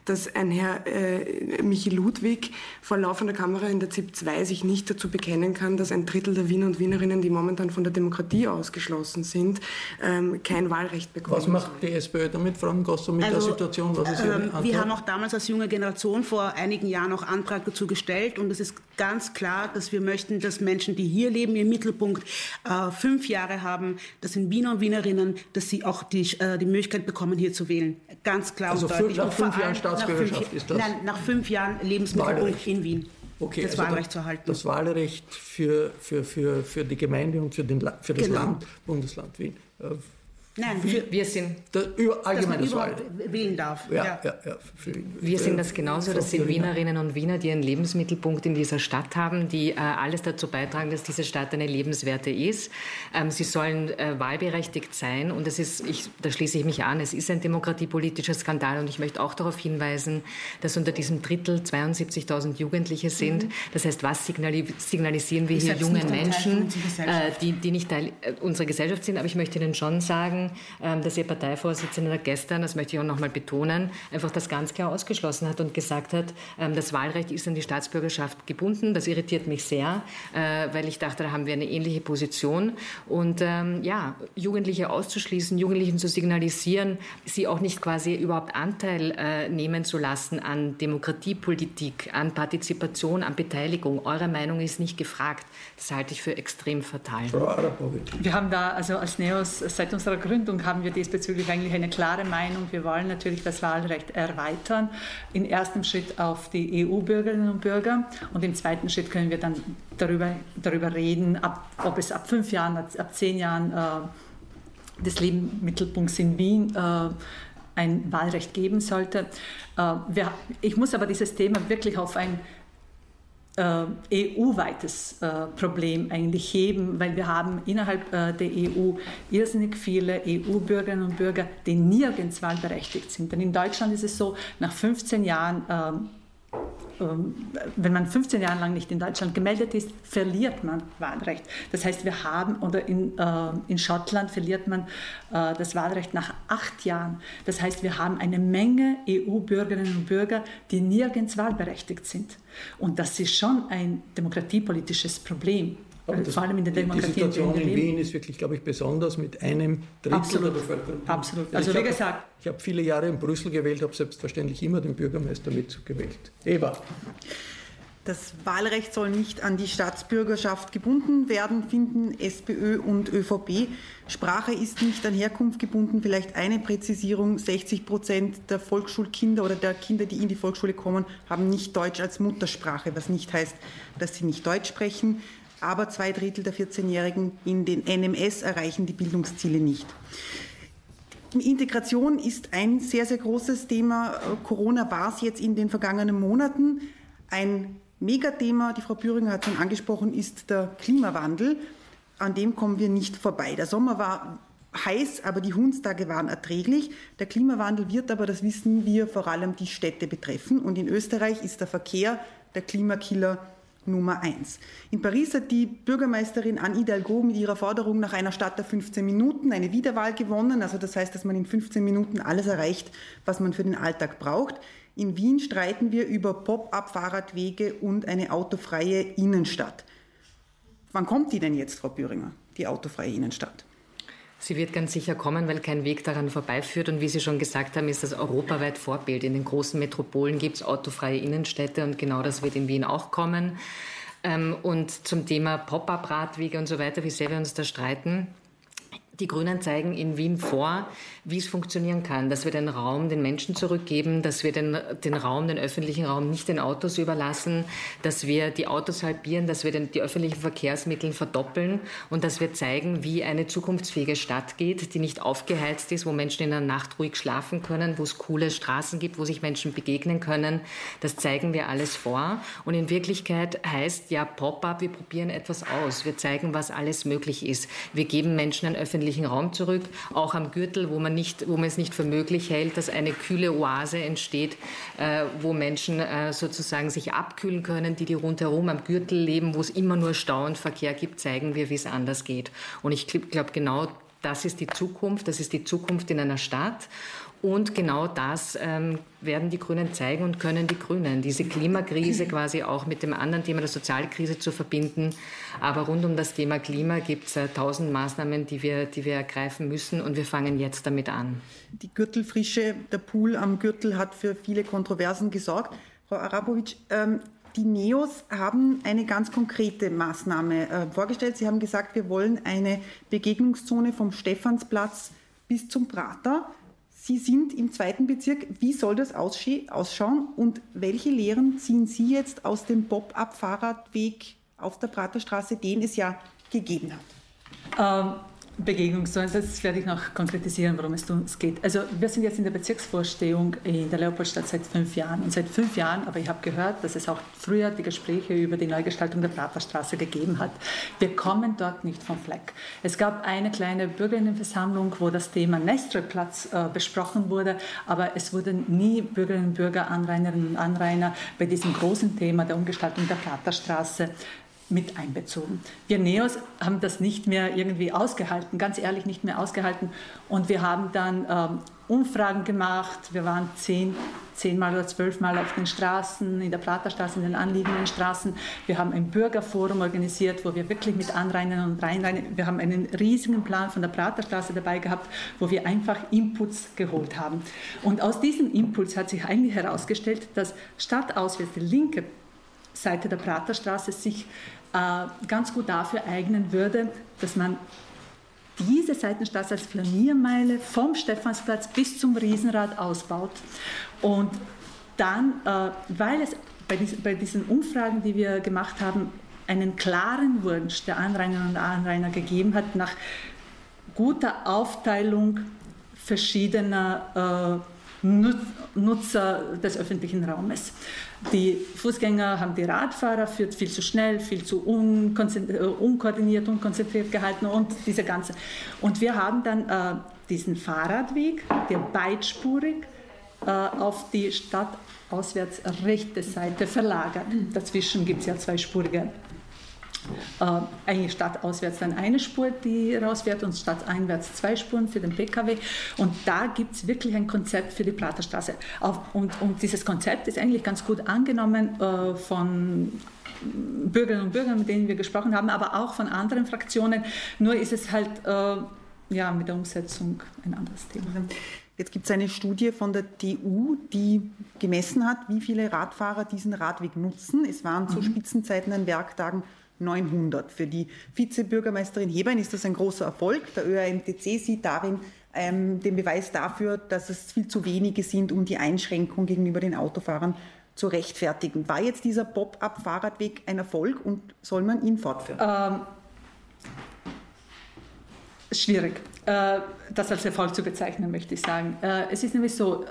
dass ein Herr äh, Michi Ludwig vor laufender Kamera in der ZIP 2 sich nicht dazu bekennen kann, dass ein Drittel der Wiener und Wienerinnen, die momentan von der Demokratie ausgeschlossen sind, ähm, kein Wahlrecht bekommen. Was macht die SPÖ damit, Frau Gosso, mit also, der Situation? Was ist ähm, wir haben auch damals als junge Generation vor einigen Jahren auch Antrag dazu gestellt und es ist ganz klar, dass wir möchten, dass Menschen, die hier leben, im Mittelpunkt äh, fünf Jahre haben, das sind Wiener und Wienerinnen, dass sie auch die, äh, die Möglichkeit bekommen, hier zu wählen. Ganz klar also und deutlich. Nach fünf Jahren Staatsbürgerschaft ist das? Nein, nach fünf Jahren Lebensmittelpunkt in Wien. Okay, das also Wahlrecht zu erhalten. Das Wahlrecht für, für, für, für die Gemeinde und für, den, für das genau. Land, Bundesland Wien. Nein, wir, wir sind. Das, über, allgemeines Wahl. wählen darf. Ja, ja. ja, ja wir sehen das genauso. Das sind Wienerinnen und Wiener, die einen Lebensmittelpunkt in dieser Stadt haben, die äh, alles dazu beitragen, dass diese Stadt eine lebenswerte ist. Ähm, sie sollen äh, wahlberechtigt sein und es ist, ich, da schließe ich mich an, es ist ein demokratiepolitischer Skandal und ich möchte auch darauf hinweisen, dass unter diesem Drittel 72.000 Jugendliche sind. Mhm. Das heißt, was signalisieren wir ich hier jungen Menschen, äh, die, die nicht Teil äh, unserer Gesellschaft sind? Aber ich möchte Ihnen schon sagen, ähm, dass Ihr Parteivorsitzender gestern, das möchte ich auch noch mal betonen, einfach das ganz klar ausgeschlossen hat und gesagt hat, ähm, das Wahlrecht ist an die Staatsbürgerschaft gebunden. Das irritiert mich sehr, äh, weil ich dachte, da haben wir eine ähnliche Position. Und ähm, ja, Jugendliche auszuschließen, Jugendlichen zu signalisieren, sie auch nicht quasi überhaupt Anteil äh, nehmen zu lassen an Demokratiepolitik, an Partizipation, an Beteiligung. Eure Meinung ist nicht gefragt. Das halte ich für extrem fatal. Wir haben da also als NEOS seit unserer Gründung Gründung haben wir diesbezüglich eigentlich eine klare Meinung. Wir wollen natürlich das Wahlrecht erweitern. Im ersten Schritt auf die EU-Bürgerinnen und Bürger und im zweiten Schritt können wir dann darüber, darüber reden, ab, ob es ab fünf Jahren, ab zehn Jahren äh, des Lebensmittelpunkts in Wien äh, ein Wahlrecht geben sollte. Äh, ich muss aber dieses Thema wirklich auf ein EU-weites äh, Problem eigentlich heben, weil wir haben innerhalb äh, der EU irrsinnig viele EU-Bürgerinnen und Bürger, die nirgends wahlberechtigt sind. Denn in Deutschland ist es so, nach 15 Jahren ähm, wenn man 15 Jahre lang nicht in Deutschland gemeldet ist, verliert man Wahlrecht. Das heißt, wir haben, oder in, äh, in Schottland verliert man äh, das Wahlrecht nach acht Jahren. Das heißt, wir haben eine Menge EU-Bürgerinnen und Bürger, die nirgends wahlberechtigt sind. Und das ist schon ein demokratiepolitisches Problem. Das, vor allem in der Demokratie. Die Situation in, in Wien ist wirklich, glaube ich, besonders mit einem Drittel Absolut. der Bevölkerung. Absolut. Also, also wie gesagt. Ich habe viele Jahre in Brüssel gewählt, habe selbstverständlich immer den Bürgermeister mitgewählt. Eva. Das Wahlrecht soll nicht an die Staatsbürgerschaft gebunden werden, finden SPÖ und ÖVP. Sprache ist nicht an Herkunft gebunden. Vielleicht eine Präzisierung. 60 Prozent der Volksschulkinder oder der Kinder, die in die Volksschule kommen, haben nicht Deutsch als Muttersprache, was nicht heißt, dass sie nicht Deutsch sprechen aber zwei Drittel der 14-Jährigen in den NMS erreichen die Bildungsziele nicht. Integration ist ein sehr, sehr großes Thema. Corona war es jetzt in den vergangenen Monaten. Ein Megathema, die Frau Büringer hat schon angesprochen, ist der Klimawandel. An dem kommen wir nicht vorbei. Der Sommer war heiß, aber die Hundstage waren erträglich. Der Klimawandel wird aber, das wissen wir, vor allem die Städte betreffen. Und in Österreich ist der Verkehr der Klimakiller Nummer eins. In Paris hat die Bürgermeisterin Anne Hidalgo mit ihrer Forderung nach einer Stadt der 15 Minuten eine Wiederwahl gewonnen. Also das heißt, dass man in 15 Minuten alles erreicht, was man für den Alltag braucht. In Wien streiten wir über Pop-up-Fahrradwege und eine autofreie Innenstadt. Wann kommt die denn jetzt, Frau Büringer, die autofreie Innenstadt? Sie wird ganz sicher kommen, weil kein Weg daran vorbeiführt. Und wie Sie schon gesagt haben, ist das europaweit Vorbild. In den großen Metropolen gibt es autofreie Innenstädte und genau das wird in Wien auch kommen. Ähm, und zum Thema Pop-up-Radwege und so weiter, wie sehr wir uns da streiten. Die Grünen zeigen in Wien vor, wie es funktionieren kann, dass wir den Raum den Menschen zurückgeben, dass wir den, den Raum, den öffentlichen Raum nicht den Autos überlassen, dass wir die Autos halbieren, dass wir den, die öffentlichen Verkehrsmittel verdoppeln und dass wir zeigen, wie eine zukunftsfähige Stadt geht, die nicht aufgeheizt ist, wo Menschen in der Nacht ruhig schlafen können, wo es coole Straßen gibt, wo sich Menschen begegnen können. Das zeigen wir alles vor. Und in Wirklichkeit heißt ja Pop-up, wir probieren etwas aus. Wir zeigen, was alles möglich ist. Wir geben Menschen ein öffentliches öffentlichen Raum zurück, auch am Gürtel, wo man, nicht, wo man es nicht für möglich hält, dass eine kühle Oase entsteht, äh, wo Menschen äh, sozusagen sich abkühlen können, die, die rundherum am Gürtel leben, wo es immer nur Stau und Verkehr gibt, zeigen wir, wie es anders geht. Und ich glaube, genau das ist die Zukunft, das ist die Zukunft in einer Stadt. Und genau das ähm, werden die Grünen zeigen und können die Grünen, diese Klimakrise quasi auch mit dem anderen Thema der Sozialkrise zu verbinden. Aber rund um das Thema Klima gibt es äh, tausend Maßnahmen, die wir, die wir ergreifen müssen und wir fangen jetzt damit an. Die Gürtelfrische, der Pool am Gürtel hat für viele Kontroversen gesorgt. Frau Arabovic, ähm, die NEOS haben eine ganz konkrete Maßnahme äh, vorgestellt. Sie haben gesagt, wir wollen eine Begegnungszone vom Stephansplatz bis zum Prater. Sie sind im zweiten Bezirk. Wie soll das ausschauen und welche Lehren ziehen Sie jetzt aus dem Pop-up-Fahrradweg auf der Praterstraße, den es ja gegeben hat? Ähm Begegnungszone, das werde ich noch konkretisieren, worum es geht. Also wir sind jetzt in der Bezirksvorstehung in der Leopoldstadt seit fünf Jahren. Und seit fünf Jahren, aber ich habe gehört, dass es auch früher die Gespräche über die Neugestaltung der Praterstraße gegeben hat. Wir kommen dort nicht vom Fleck. Es gab eine kleine Bürgerinnenversammlung, wo das Thema Nestre-Platz äh, besprochen wurde, aber es wurden nie Bürgerinnen und Bürger, Anrainerinnen und Anrainer bei diesem großen Thema der Umgestaltung der Praterstraße mit einbezogen. Wir Neos haben das nicht mehr irgendwie ausgehalten, ganz ehrlich nicht mehr ausgehalten. Und wir haben dann ähm, Umfragen gemacht. Wir waren zehn, zehnmal oder zwölfmal auf den Straßen, in der Praterstraße, in den anliegenden Straßen. Wir haben ein Bürgerforum organisiert, wo wir wirklich mit Anrainern und Rheinrainern, wir haben einen riesigen Plan von der Praterstraße dabei gehabt, wo wir einfach Inputs geholt haben. Und aus diesem Impuls hat sich eigentlich herausgestellt, dass stadtauswärts die linke Seite der Praterstraße sich ganz gut dafür eignen würde, dass man diese Seitenstraße als Flaniermeile vom Stephansplatz bis zum Riesenrad ausbaut. Und dann, äh, weil es bei, diesen, bei diesen Umfragen, die wir gemacht haben, einen klaren Wunsch der Anrainerinnen und Anrainer gegeben hat, nach guter Aufteilung verschiedener äh, Nutzer des öffentlichen Raumes. Die Fußgänger haben die Radfahrer für viel zu schnell, viel zu äh, unkoordiniert, unkonzentriert gehalten und diese ganze. Und wir haben dann äh, diesen Fahrradweg, der beitspurig äh, auf die stadtauswärts rechte Seite verlagert. Dazwischen gibt es ja zweispurige äh, eigentlich stadtauswärts dann eine Spur, die rausfährt und stadteinwärts zwei Spuren für den Pkw. Und da gibt es wirklich ein Konzept für die Praterstraße. Und, und dieses Konzept ist eigentlich ganz gut angenommen äh, von Bürgerinnen und Bürgern, mit denen wir gesprochen haben, aber auch von anderen Fraktionen. Nur ist es halt äh, ja, mit der Umsetzung ein anderes Thema. Jetzt gibt es eine Studie von der TU, die gemessen hat, wie viele Radfahrer diesen Radweg nutzen. Es waren zu mhm. Spitzenzeiten an Werktagen 900. Für die Vizebürgermeisterin Hebein ist das ein großer Erfolg. Der ÖRMTC sieht darin ähm, den Beweis dafür, dass es viel zu wenige sind, um die Einschränkung gegenüber den Autofahrern zu rechtfertigen. War jetzt dieser Pop-up-Fahrradweg ein Erfolg und soll man ihn fortführen? Ähm, schwierig, äh, das als Erfolg zu bezeichnen, möchte ich sagen. Äh, es ist nämlich so,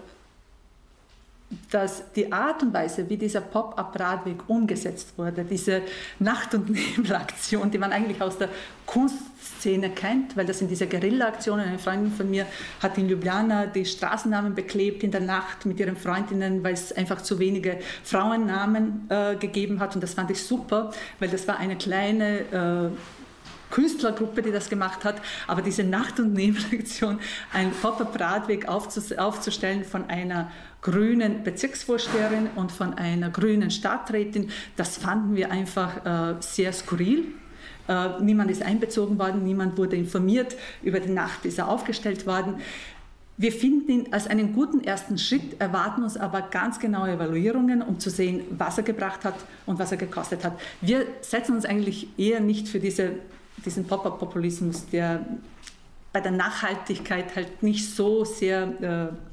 dass die Art und Weise, wie dieser Pop-up-Radweg umgesetzt wurde, diese Nacht- und [laughs] Nebelaktion, die man eigentlich aus der Kunstszene kennt, weil das sind diese Guerilla-Aktionen. Eine Freundin von mir hat in Ljubljana die Straßennamen beklebt in der Nacht mit ihren Freundinnen, weil es einfach zu wenige Frauennamen äh, gegeben hat. Und das fand ich super, weil das war eine kleine äh, Künstlergruppe, die das gemacht hat, aber diese Nacht- und Nebelaktion, ein Pop-up-Radweg aufzustellen von einer grünen Bezirksvorsteherin und von einer grünen Stadträtin, das fanden wir einfach äh, sehr skurril. Äh, niemand ist einbezogen worden, niemand wurde informiert. Über die Nacht ist er aufgestellt worden. Wir finden ihn als einen guten ersten Schritt, erwarten uns aber ganz genaue Evaluierungen, um zu sehen, was er gebracht hat und was er gekostet hat. Wir setzen uns eigentlich eher nicht für diese diesen Pop-up-Populismus, der bei der Nachhaltigkeit halt nicht so sehr äh,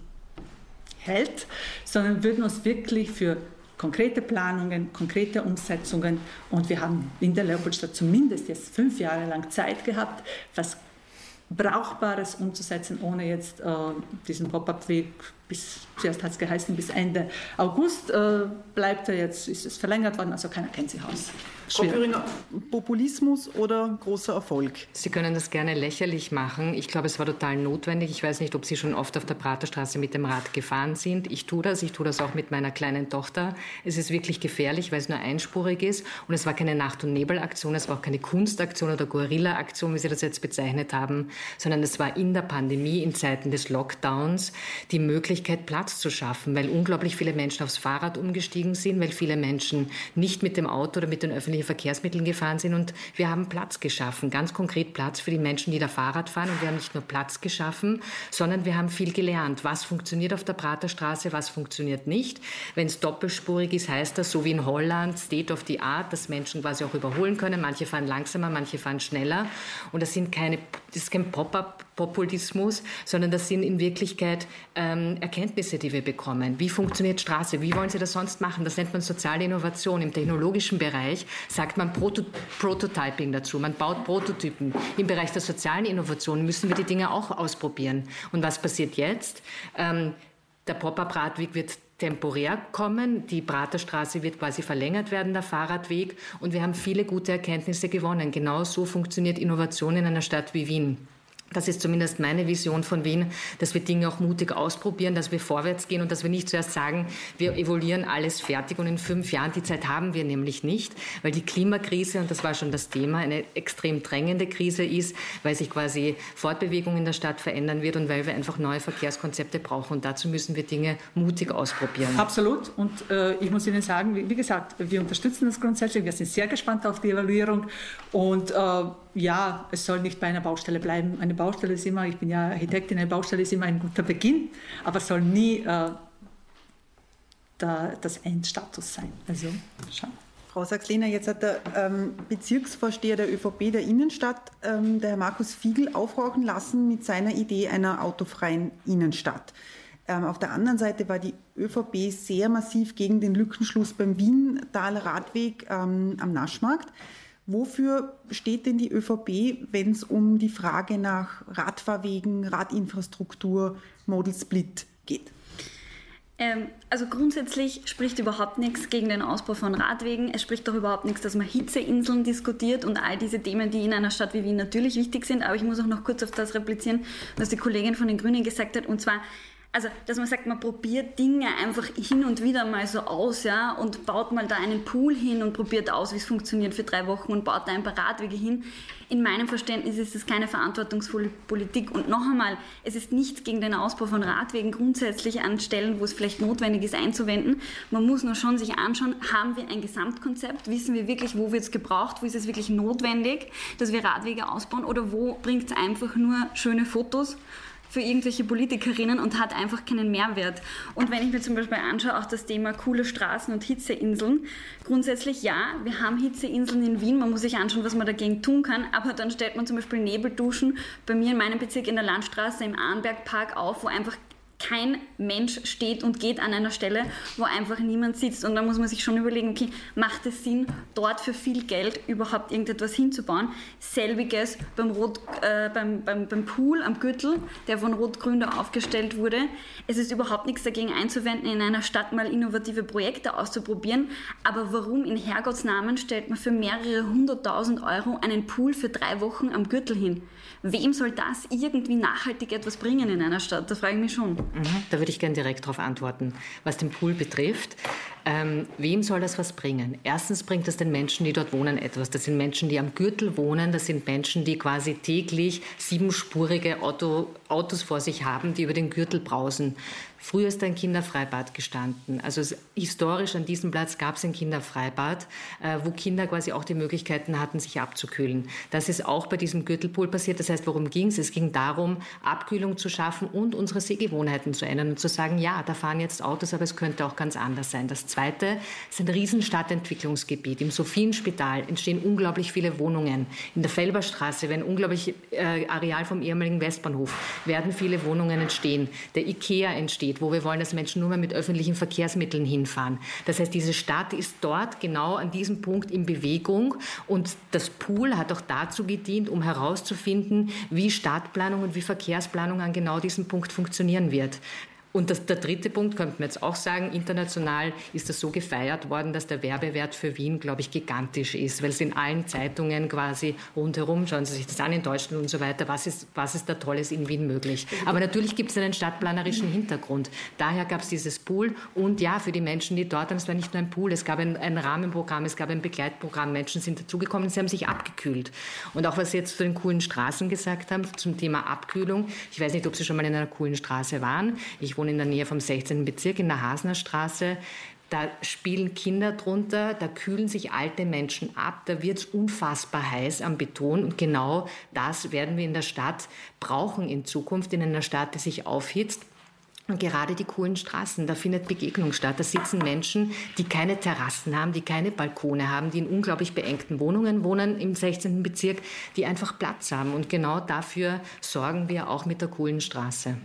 hält, sondern würden uns wirklich für konkrete Planungen, konkrete Umsetzungen. Und wir haben in der Leopoldstadt zumindest jetzt fünf Jahre lang Zeit gehabt, was Brauchbares umzusetzen, ohne jetzt äh, diesen Pop-up-Weg bis, zuerst hat es geheißen, bis Ende August äh, bleibt er jetzt, ist es verlängert worden, also keiner kennt sich aus. Frau Pöringer, Populismus oder großer Erfolg? Sie können das gerne lächerlich machen. Ich glaube, es war total notwendig. Ich weiß nicht, ob Sie schon oft auf der Praterstraße mit dem Rad gefahren sind. Ich tue das. Ich tue das auch mit meiner kleinen Tochter. Es ist wirklich gefährlich, weil es nur einspurig ist. Und es war keine Nacht- und Nebelaktion. Es war auch keine Kunstaktion oder Guerilla-Aktion, wie Sie das jetzt bezeichnet haben, sondern es war in der Pandemie, in Zeiten des Lockdowns, die Möglichkeit, Platz zu schaffen, weil unglaublich viele Menschen aufs Fahrrad umgestiegen sind, weil viele Menschen nicht mit dem Auto oder mit den öffentlichen öffentlichen Verkehrsmitteln gefahren sind und wir haben Platz geschaffen, ganz konkret Platz für die Menschen, die da Fahrrad fahren und wir haben nicht nur Platz geschaffen, sondern wir haben viel gelernt. Was funktioniert auf der Praterstraße, was funktioniert nicht. Wenn es doppelspurig ist, heißt das so wie in Holland, State of the Art, dass Menschen quasi auch überholen können. Manche fahren langsamer, manche fahren schneller und das sind keine, das ist kein Pop-up Populismus, sondern das sind in Wirklichkeit ähm, Erkenntnisse, die wir bekommen. Wie funktioniert Straße? Wie wollen Sie das sonst machen? Das nennt man soziale Innovation. Im technologischen Bereich sagt man Proto Prototyping dazu. Man baut Prototypen. Im Bereich der sozialen Innovation müssen wir die Dinge auch ausprobieren. Und was passiert jetzt? Ähm, der Pop-up-Radweg wird temporär kommen. Die Praterstraße wird quasi verlängert werden, der Fahrradweg. Und wir haben viele gute Erkenntnisse gewonnen. Genau so funktioniert Innovation in einer Stadt wie Wien. Das ist zumindest meine Vision von Wien, dass wir Dinge auch mutig ausprobieren, dass wir vorwärts gehen und dass wir nicht zuerst sagen, wir evaluieren alles fertig und in fünf Jahren, die Zeit haben wir nämlich nicht, weil die Klimakrise, und das war schon das Thema, eine extrem drängende Krise ist, weil sich quasi Fortbewegung in der Stadt verändern wird und weil wir einfach neue Verkehrskonzepte brauchen. Und dazu müssen wir Dinge mutig ausprobieren. Absolut. Und äh, ich muss Ihnen sagen, wie, wie, gesagt, wir unterstützen das grundsätzlich. Wir sind sehr gespannt auf die Evaluierung und äh, ja, es soll nicht bei einer Baustelle bleiben. Eine Baustelle ist immer, ich bin ja Architektin, eine Baustelle ist immer ein guter Beginn, aber soll nie äh, der, das Endstatus sein. Also, schauen. Frau Sachs-Lehner, jetzt hat der ähm, Bezirksvorsteher der ÖVP der Innenstadt, ähm, der Herr Markus Fiegel, aufrauchen lassen mit seiner Idee einer autofreien Innenstadt. Ähm, auf der anderen Seite war die ÖVP sehr massiv gegen den Lückenschluss beim Wien-Taler Radweg ähm, am Naschmarkt. Wofür steht denn die ÖVP, wenn es um die Frage nach Radfahrwegen, Radinfrastruktur, Model Split geht? Ähm, also grundsätzlich spricht überhaupt nichts gegen den Ausbau von Radwegen. Es spricht auch überhaupt nichts, dass man Hitzeinseln diskutiert und all diese Themen, die in einer Stadt wie Wien natürlich wichtig sind. Aber ich muss auch noch kurz auf das replizieren, was die Kollegin von den Grünen gesagt hat. Und zwar, also, dass man sagt, man probiert Dinge einfach hin und wieder mal so aus, ja, und baut mal da einen Pool hin und probiert aus, wie es funktioniert für drei Wochen und baut da ein paar Radwege hin. In meinem Verständnis ist das keine verantwortungsvolle Politik. Und noch einmal, es ist nichts gegen den Ausbau von Radwegen grundsätzlich an Stellen, wo es vielleicht notwendig ist, einzuwenden. Man muss nur schon sich anschauen, haben wir ein Gesamtkonzept? Wissen wir wirklich, wo wird es gebraucht? Wo ist es wirklich notwendig, dass wir Radwege ausbauen? Oder wo bringt es einfach nur schöne Fotos? Für irgendwelche Politikerinnen und hat einfach keinen Mehrwert. Und wenn ich mir zum Beispiel anschaue, auch das Thema coole Straßen und Hitzeinseln, grundsätzlich ja, wir haben Hitzeinseln in Wien, man muss sich anschauen, was man dagegen tun kann, aber dann stellt man zum Beispiel Nebelduschen bei mir in meinem Bezirk in der Landstraße im Arnbergpark auf, wo einfach kein Mensch steht und geht an einer Stelle, wo einfach niemand sitzt. Und da muss man sich schon überlegen, okay, macht es Sinn, dort für viel Geld überhaupt irgendetwas hinzubauen? Selbiges beim, Rot, äh, beim, beim, beim Pool am Gürtel, der von Rot-Grün da aufgestellt wurde. Es ist überhaupt nichts dagegen einzuwenden, in einer Stadt mal innovative Projekte auszuprobieren. Aber warum in Herrgottsnamen stellt man für mehrere hunderttausend Euro einen Pool für drei Wochen am Gürtel hin? Wem soll das irgendwie nachhaltig etwas bringen in einer Stadt? Da frage ich mich schon. Mhm, da würde ich gerne direkt darauf antworten. Was den Pool betrifft, ähm, wem soll das was bringen? Erstens bringt es den Menschen, die dort wohnen, etwas. Das sind Menschen, die am Gürtel wohnen. Das sind Menschen, die quasi täglich siebenspurige Auto, Autos vor sich haben, die über den Gürtel brausen. Früher ist ein Kinderfreibad gestanden. Also historisch an diesem Platz gab es ein Kinderfreibad, äh, wo Kinder quasi auch die Möglichkeiten hatten, sich abzukühlen. Das ist auch bei diesem Gürtelpool passiert. Das heißt, worum ging es? Es ging darum, Abkühlung zu schaffen und unsere Sehgewohnheiten zu ändern und zu sagen, ja, da fahren jetzt Autos, aber es könnte auch ganz anders sein. Das Zweite ist ein Riesenstadtentwicklungsgebiet. Im Sophienspital entstehen unglaublich viele Wohnungen. In der Felberstraße, wenn unglaublich äh, Areal vom ehemaligen Westbahnhof, werden viele Wohnungen entstehen. Der Ikea entsteht geht, wo wir wollen, dass Menschen nur mehr mit öffentlichen Verkehrsmitteln hinfahren. Das heißt, diese Stadt ist dort genau an diesem Punkt in Bewegung und das Pool hat auch dazu gedient, um herauszufinden, wie Stadtplanung und wie Verkehrsplanung an genau diesem Punkt funktionieren wird. Und das, der dritte Punkt könnte man jetzt auch sagen, international ist das so gefeiert worden, dass der Werbewert für Wien, glaube ich, gigantisch ist, weil es in allen Zeitungen quasi rundherum, schauen Sie sich das an in Deutschland und so weiter, was ist, was ist da Tolles in Wien möglich. Aber natürlich gibt es einen stadtplanerischen Hintergrund. Daher gab es dieses Pool und ja, für die Menschen, die dort waren, es war nicht nur ein Pool, es gab ein, ein Rahmenprogramm, es gab ein Begleitprogramm, Menschen sind dazugekommen, sie haben sich abgekühlt. Und auch was Sie jetzt zu den coolen Straßen gesagt haben, zum Thema Abkühlung, ich weiß nicht, ob Sie schon mal in einer coolen Straße waren. Ich wohne in der Nähe vom 16. Bezirk in der Hasner Straße. Da spielen Kinder drunter, da kühlen sich alte Menschen ab, da wird es unfassbar heiß am Beton. Und genau das werden wir in der Stadt brauchen in Zukunft, in einer Stadt, die sich aufhitzt. Und gerade die coolen Straßen, da findet Begegnung statt. Da sitzen Menschen, die keine Terrassen haben, die keine Balkone haben, die in unglaublich beengten Wohnungen wohnen im 16. Bezirk, die einfach Platz haben. Und genau dafür sorgen wir auch mit der coolen Straße.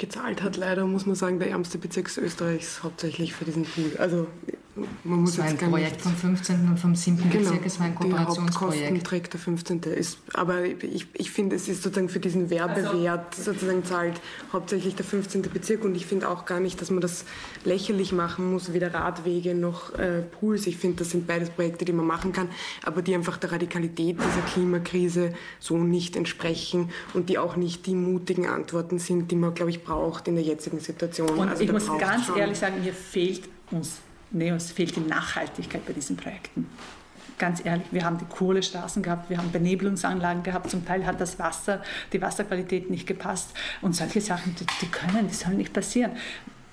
Gezahlt hat leider, muss man sagen, der ärmste Bezirk Österreichs hauptsächlich für diesen Pool. Also man muss das war ein Projekt vom 15. und vom 7. Genau, Bezirk, es war ein Kooperationsprojekt. Die Hauptkosten trägt der 15. Ist, aber ich, ich finde, es ist sozusagen für diesen Werbewert also, sozusagen zahlt hauptsächlich der 15. Bezirk und ich finde auch gar nicht, dass man das lächerlich machen muss, weder Radwege noch äh, Pools. Ich finde, das sind beides Projekte, die man machen kann, aber die einfach der Radikalität dieser Klimakrise so nicht entsprechen und die auch nicht die mutigen Antworten sind, die man, glaube ich, braucht in der jetzigen Situation. Und also ich muss ganz schon. ehrlich sagen, mir fehlt uns Neos fehlt die Nachhaltigkeit bei diesen Projekten. Ganz ehrlich, wir haben die Kohlestraßen gehabt, wir haben Benebelungsanlagen gehabt, zum Teil hat das Wasser, die Wasserqualität nicht gepasst und solche Sachen, die, die können, die sollen nicht passieren.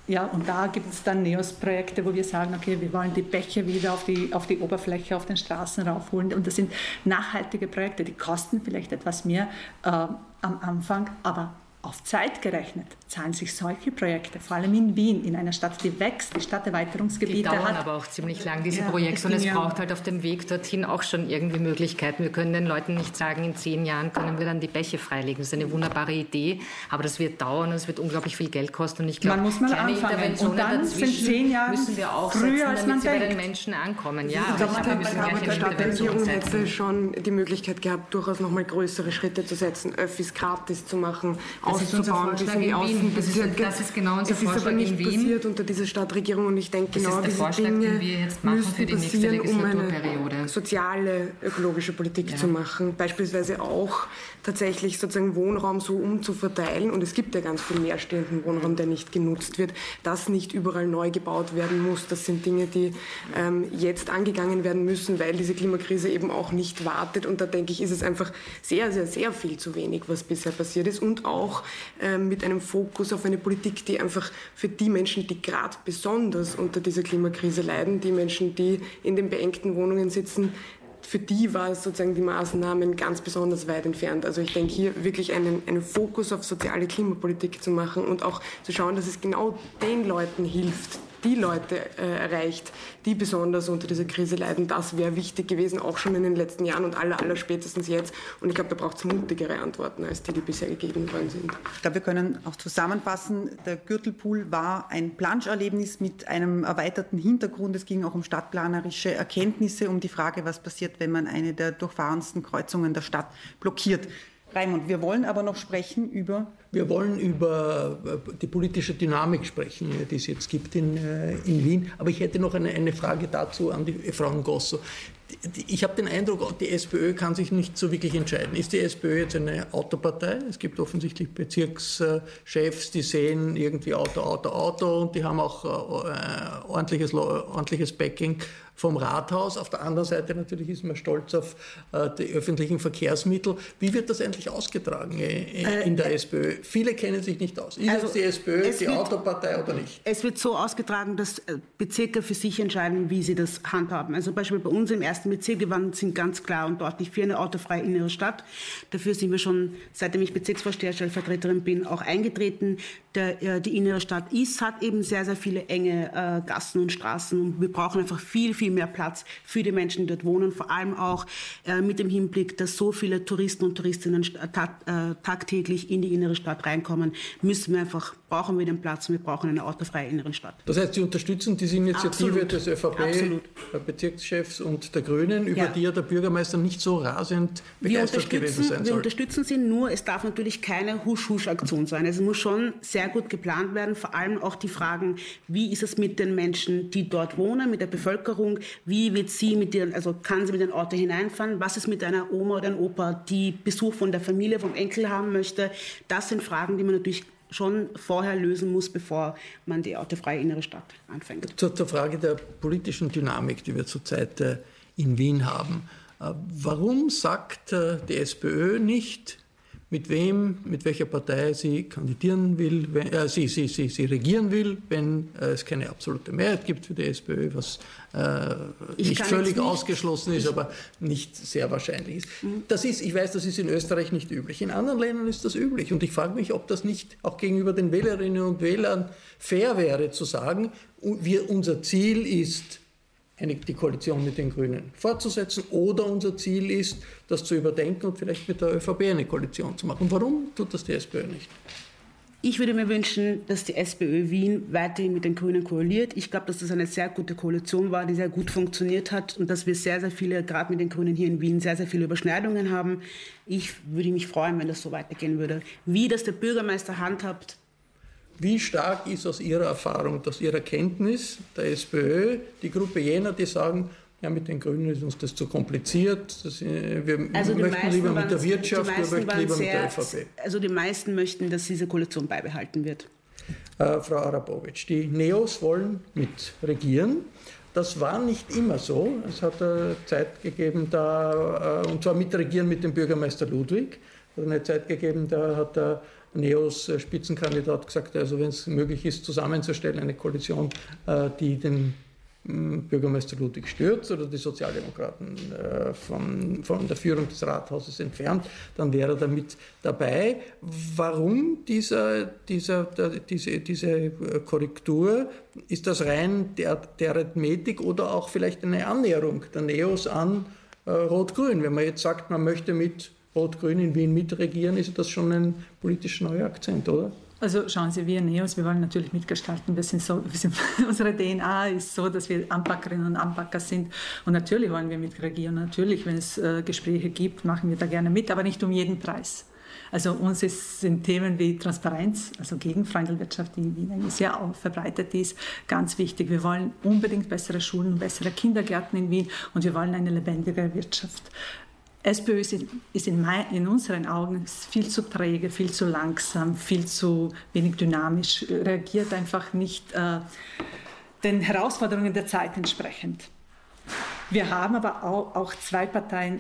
Ja, und da gibt es dann NEOS-Projekte, wo wir sagen, okay, wir wollen die Bäche wieder auf die, auf die Oberfläche, auf den Straßen raufholen. Und das sind nachhaltige Projekte, die kosten vielleicht etwas mehr äh, am Anfang, aber auf Zeit gerechnet zahlen sich solche Projekte, vor allem in Wien, in einer Stadt, die wächst, die Stadterweiterungsgebiete die dauern hat. aber auch ziemlich lang, diese ja, Projekte. Und es braucht halt auf dem Weg dorthin auch schon irgendwie Möglichkeiten. Wir können den Leuten nicht sagen, in zehn Jahren können wir dann die Bäche freilegen. Das ist eine wunderbare Idee, aber das wird dauern und es wird unglaublich viel Geld kosten. Und ich glaube, man muss mal kleine anfangen. Interventionen und dann dazwischen zehn Jahre müssen wir auch früher, setzen, als damit man sie denkt. bei den Menschen ankommen. Ja, ich glaube, man, man, müssen die Stadtregierung hätte schon die Möglichkeit gehabt, durchaus noch mal größere Schritte zu setzen, Öffis gratis zu machen, das auszubauen, bis in die Außenbezirke. Das ist genau unser es ist aber nicht passiert unter dieser Stadtregierung und ich denke, genau diese Vorschlag, Dinge müssen passieren, um eine soziale, ökologische Politik ja. zu machen. Beispielsweise auch tatsächlich sozusagen Wohnraum so umzuverteilen und es gibt ja ganz viel leerstehenden Wohnraum, der nicht genutzt wird, dass nicht überall neu gebaut werden muss. Das sind Dinge, die ähm, jetzt angegangen werden müssen, weil diese Klimakrise eben auch nicht wartet und da denke ich, ist es einfach sehr, sehr, sehr viel zu wenig, was bisher passiert ist und auch ähm, mit einem Fokus auf eine Politik, die einfach für die Menschen, die gerade besonders unter dieser Klimakrise leiden, die Menschen, die in den beengten Wohnungen sitzen, für die war sozusagen die Maßnahmen ganz besonders weit entfernt. Also ich denke hier wirklich einen, einen Fokus auf soziale Klimapolitik zu machen und auch zu schauen, dass es genau den Leuten hilft, die Leute äh, erreicht, die besonders unter dieser Krise leiden. Das wäre wichtig gewesen, auch schon in den letzten Jahren und aller, aller spätestens jetzt. Und ich glaube, da braucht es mutigere Antworten, als die, die bisher gegeben worden sind. Ich glaube, wir können auch zusammenfassen, der Gürtelpool war ein Planscherlebnis mit einem erweiterten Hintergrund. Es ging auch um stadtplanerische Erkenntnisse, um die Frage, was passiert, wenn man eine der durchfahrensten Kreuzungen der Stadt blockiert. Raimund, wir wollen aber noch sprechen über. Wir wollen über äh, die politische Dynamik sprechen, die es jetzt gibt in, äh, in Wien. Aber ich hätte noch eine, eine Frage dazu an die Frau Ngosso. Ich habe den Eindruck, die SPÖ kann sich nicht so wirklich entscheiden. Ist die SPÖ jetzt eine Autopartei? Es gibt offensichtlich Bezirkschefs, die sehen irgendwie Auto, Auto, Auto und die haben auch äh, ordentliches, ordentliches Backing vom Rathaus. Auf der anderen Seite natürlich ist man stolz auf äh, die öffentlichen Verkehrsmittel. Wie wird das endlich ausgetragen äh, in der äh, SPÖ? Viele kennen sich nicht aus. Ist also, die SPÖ die wird, Autopartei oder nicht? Es wird so ausgetragen, dass äh, Bezirke für sich entscheiden, wie sie das handhaben. Also Beispiel bei uns im ersten Bezirk, wir sind ganz klar und deutlich für eine autofreie innere Stadt. Dafür sind wir schon, seitdem ich Bezirksvorsteher, Stellvertreterin bin, auch eingetreten. Der, äh, die innere Stadt ist, hat eben sehr, sehr viele enge äh, Gassen und Straßen und wir brauchen einfach viel, viel mehr Platz für die Menschen, die dort wohnen, vor allem auch mit dem Hinblick, dass so viele Touristen und Touristinnen tag, tagtäglich in die innere Stadt Stadt reinkommen, müssen wir einfach, brauchen wir den Platz und wir brauchen eine autofreie innere Stadt. Das heißt, Sie unterstützen diese Initiative Absolut. des ÖVP-Bezirkschefs und der Grünen, über ja. die ja der Bürgermeister nicht so rasend begeistert gewesen sein soll. Wir unterstützen sie nur, es darf natürlich keine Husch-Husch-Aktion sein. Es muss schon sehr gut geplant werden, vor allem auch die Fragen, wie ist es mit den Menschen, die dort wohnen, mit der Bevölkerung, wie wird sie mit ihren, also kann sie mit den Orten hineinfahren, was ist mit einer Oma oder einem Opa, die Besuch von der Familie, vom Enkel haben möchte. Das sind Fragen, die man natürlich schon vorher lösen muss, bevor man die autofreie innere Stadt anfängt. Zur, zur Frage der politischen Dynamik, die wir zurzeit äh, in Wien haben. Äh, warum sagt äh, die SPÖ nicht, mit wem, mit welcher Partei sie kandidieren will, wenn, äh, sie, sie, sie, sie regieren will, wenn äh, es keine absolute Mehrheit gibt für die SPÖ, was äh, nicht völlig ausgeschlossen ist, aber nicht sehr wahrscheinlich ist. Mhm. Das ist, ich weiß, das ist in Österreich nicht üblich. In anderen Ländern ist das üblich. Und ich frage mich, ob das nicht auch gegenüber den Wählerinnen und Wählern fair wäre, zu sagen, wir, unser Ziel ist, eine, die Koalition mit den Grünen fortzusetzen oder unser Ziel ist, das zu überdenken und vielleicht mit der ÖVP eine Koalition zu machen. Warum tut das die SPÖ nicht? Ich würde mir wünschen, dass die SPÖ Wien weiterhin mit den Grünen koaliert. Ich glaube, dass das eine sehr gute Koalition war, die sehr gut funktioniert hat und dass wir sehr, sehr viele, gerade mit den Grünen hier in Wien, sehr, sehr viele Überschneidungen haben. Ich würde mich freuen, wenn das so weitergehen würde. Wie das der Bürgermeister handhabt, wie stark ist aus Ihrer Erfahrung, aus Ihrer Kenntnis der SPÖ die Gruppe jener, die sagen, ja, mit den Grünen ist uns das zu kompliziert. Das, äh, wir also möchten lieber mit der Wirtschaft, wir möchten lieber sehr, mit der ÖVP. Also die meisten möchten, dass diese Koalition beibehalten wird. Äh, Frau Arabowitsch, die Neos wollen mit regieren. Das war nicht immer so. Es hat eine Zeit gegeben, da, äh, und zwar mitregieren mit dem Bürgermeister Ludwig. Es hat eine Zeit gegeben, da hat der Neos äh, Spitzenkandidat gesagt, also wenn es möglich ist, zusammenzustellen, eine Koalition, äh, die den mm, Bürgermeister Ludwig stürzt oder die Sozialdemokraten äh, von, von der Führung des Rathauses entfernt, dann wäre er damit dabei. Warum dieser, dieser, diese, diese Korrektur? Ist das rein der, der Arithmetik oder auch vielleicht eine Annäherung der Neos an Rot-Grün? Wenn man jetzt sagt, man möchte mit Rot-Grün in Wien mitregieren, ist das schon ein politisch neuer Akzent, oder? Also schauen Sie, wir Neos, wir wollen natürlich mitgestalten. Wir sind so, [laughs] wir sind, unsere DNA ist so, dass wir Anpackerinnen und Anpacker sind. Und natürlich wollen wir mitregieren. Natürlich, wenn es äh, Gespräche gibt, machen wir da gerne mit, aber nicht um jeden Preis. Also uns ist, sind Themen wie Transparenz, also gegen die in Wien sehr verbreitet ist, ganz wichtig. Wir wollen unbedingt bessere Schulen und bessere Kindergärten in Wien und wir wollen eine lebendigere Wirtschaft. SPÖ ist, in, ist in, mein, in, unseren Augen viel zu träge, viel zu langsam, viel zu wenig dynamisch, reagiert einfach nicht äh, den Herausforderungen der Zeit entsprechend. Wir haben aber auch, auch zwei Parteien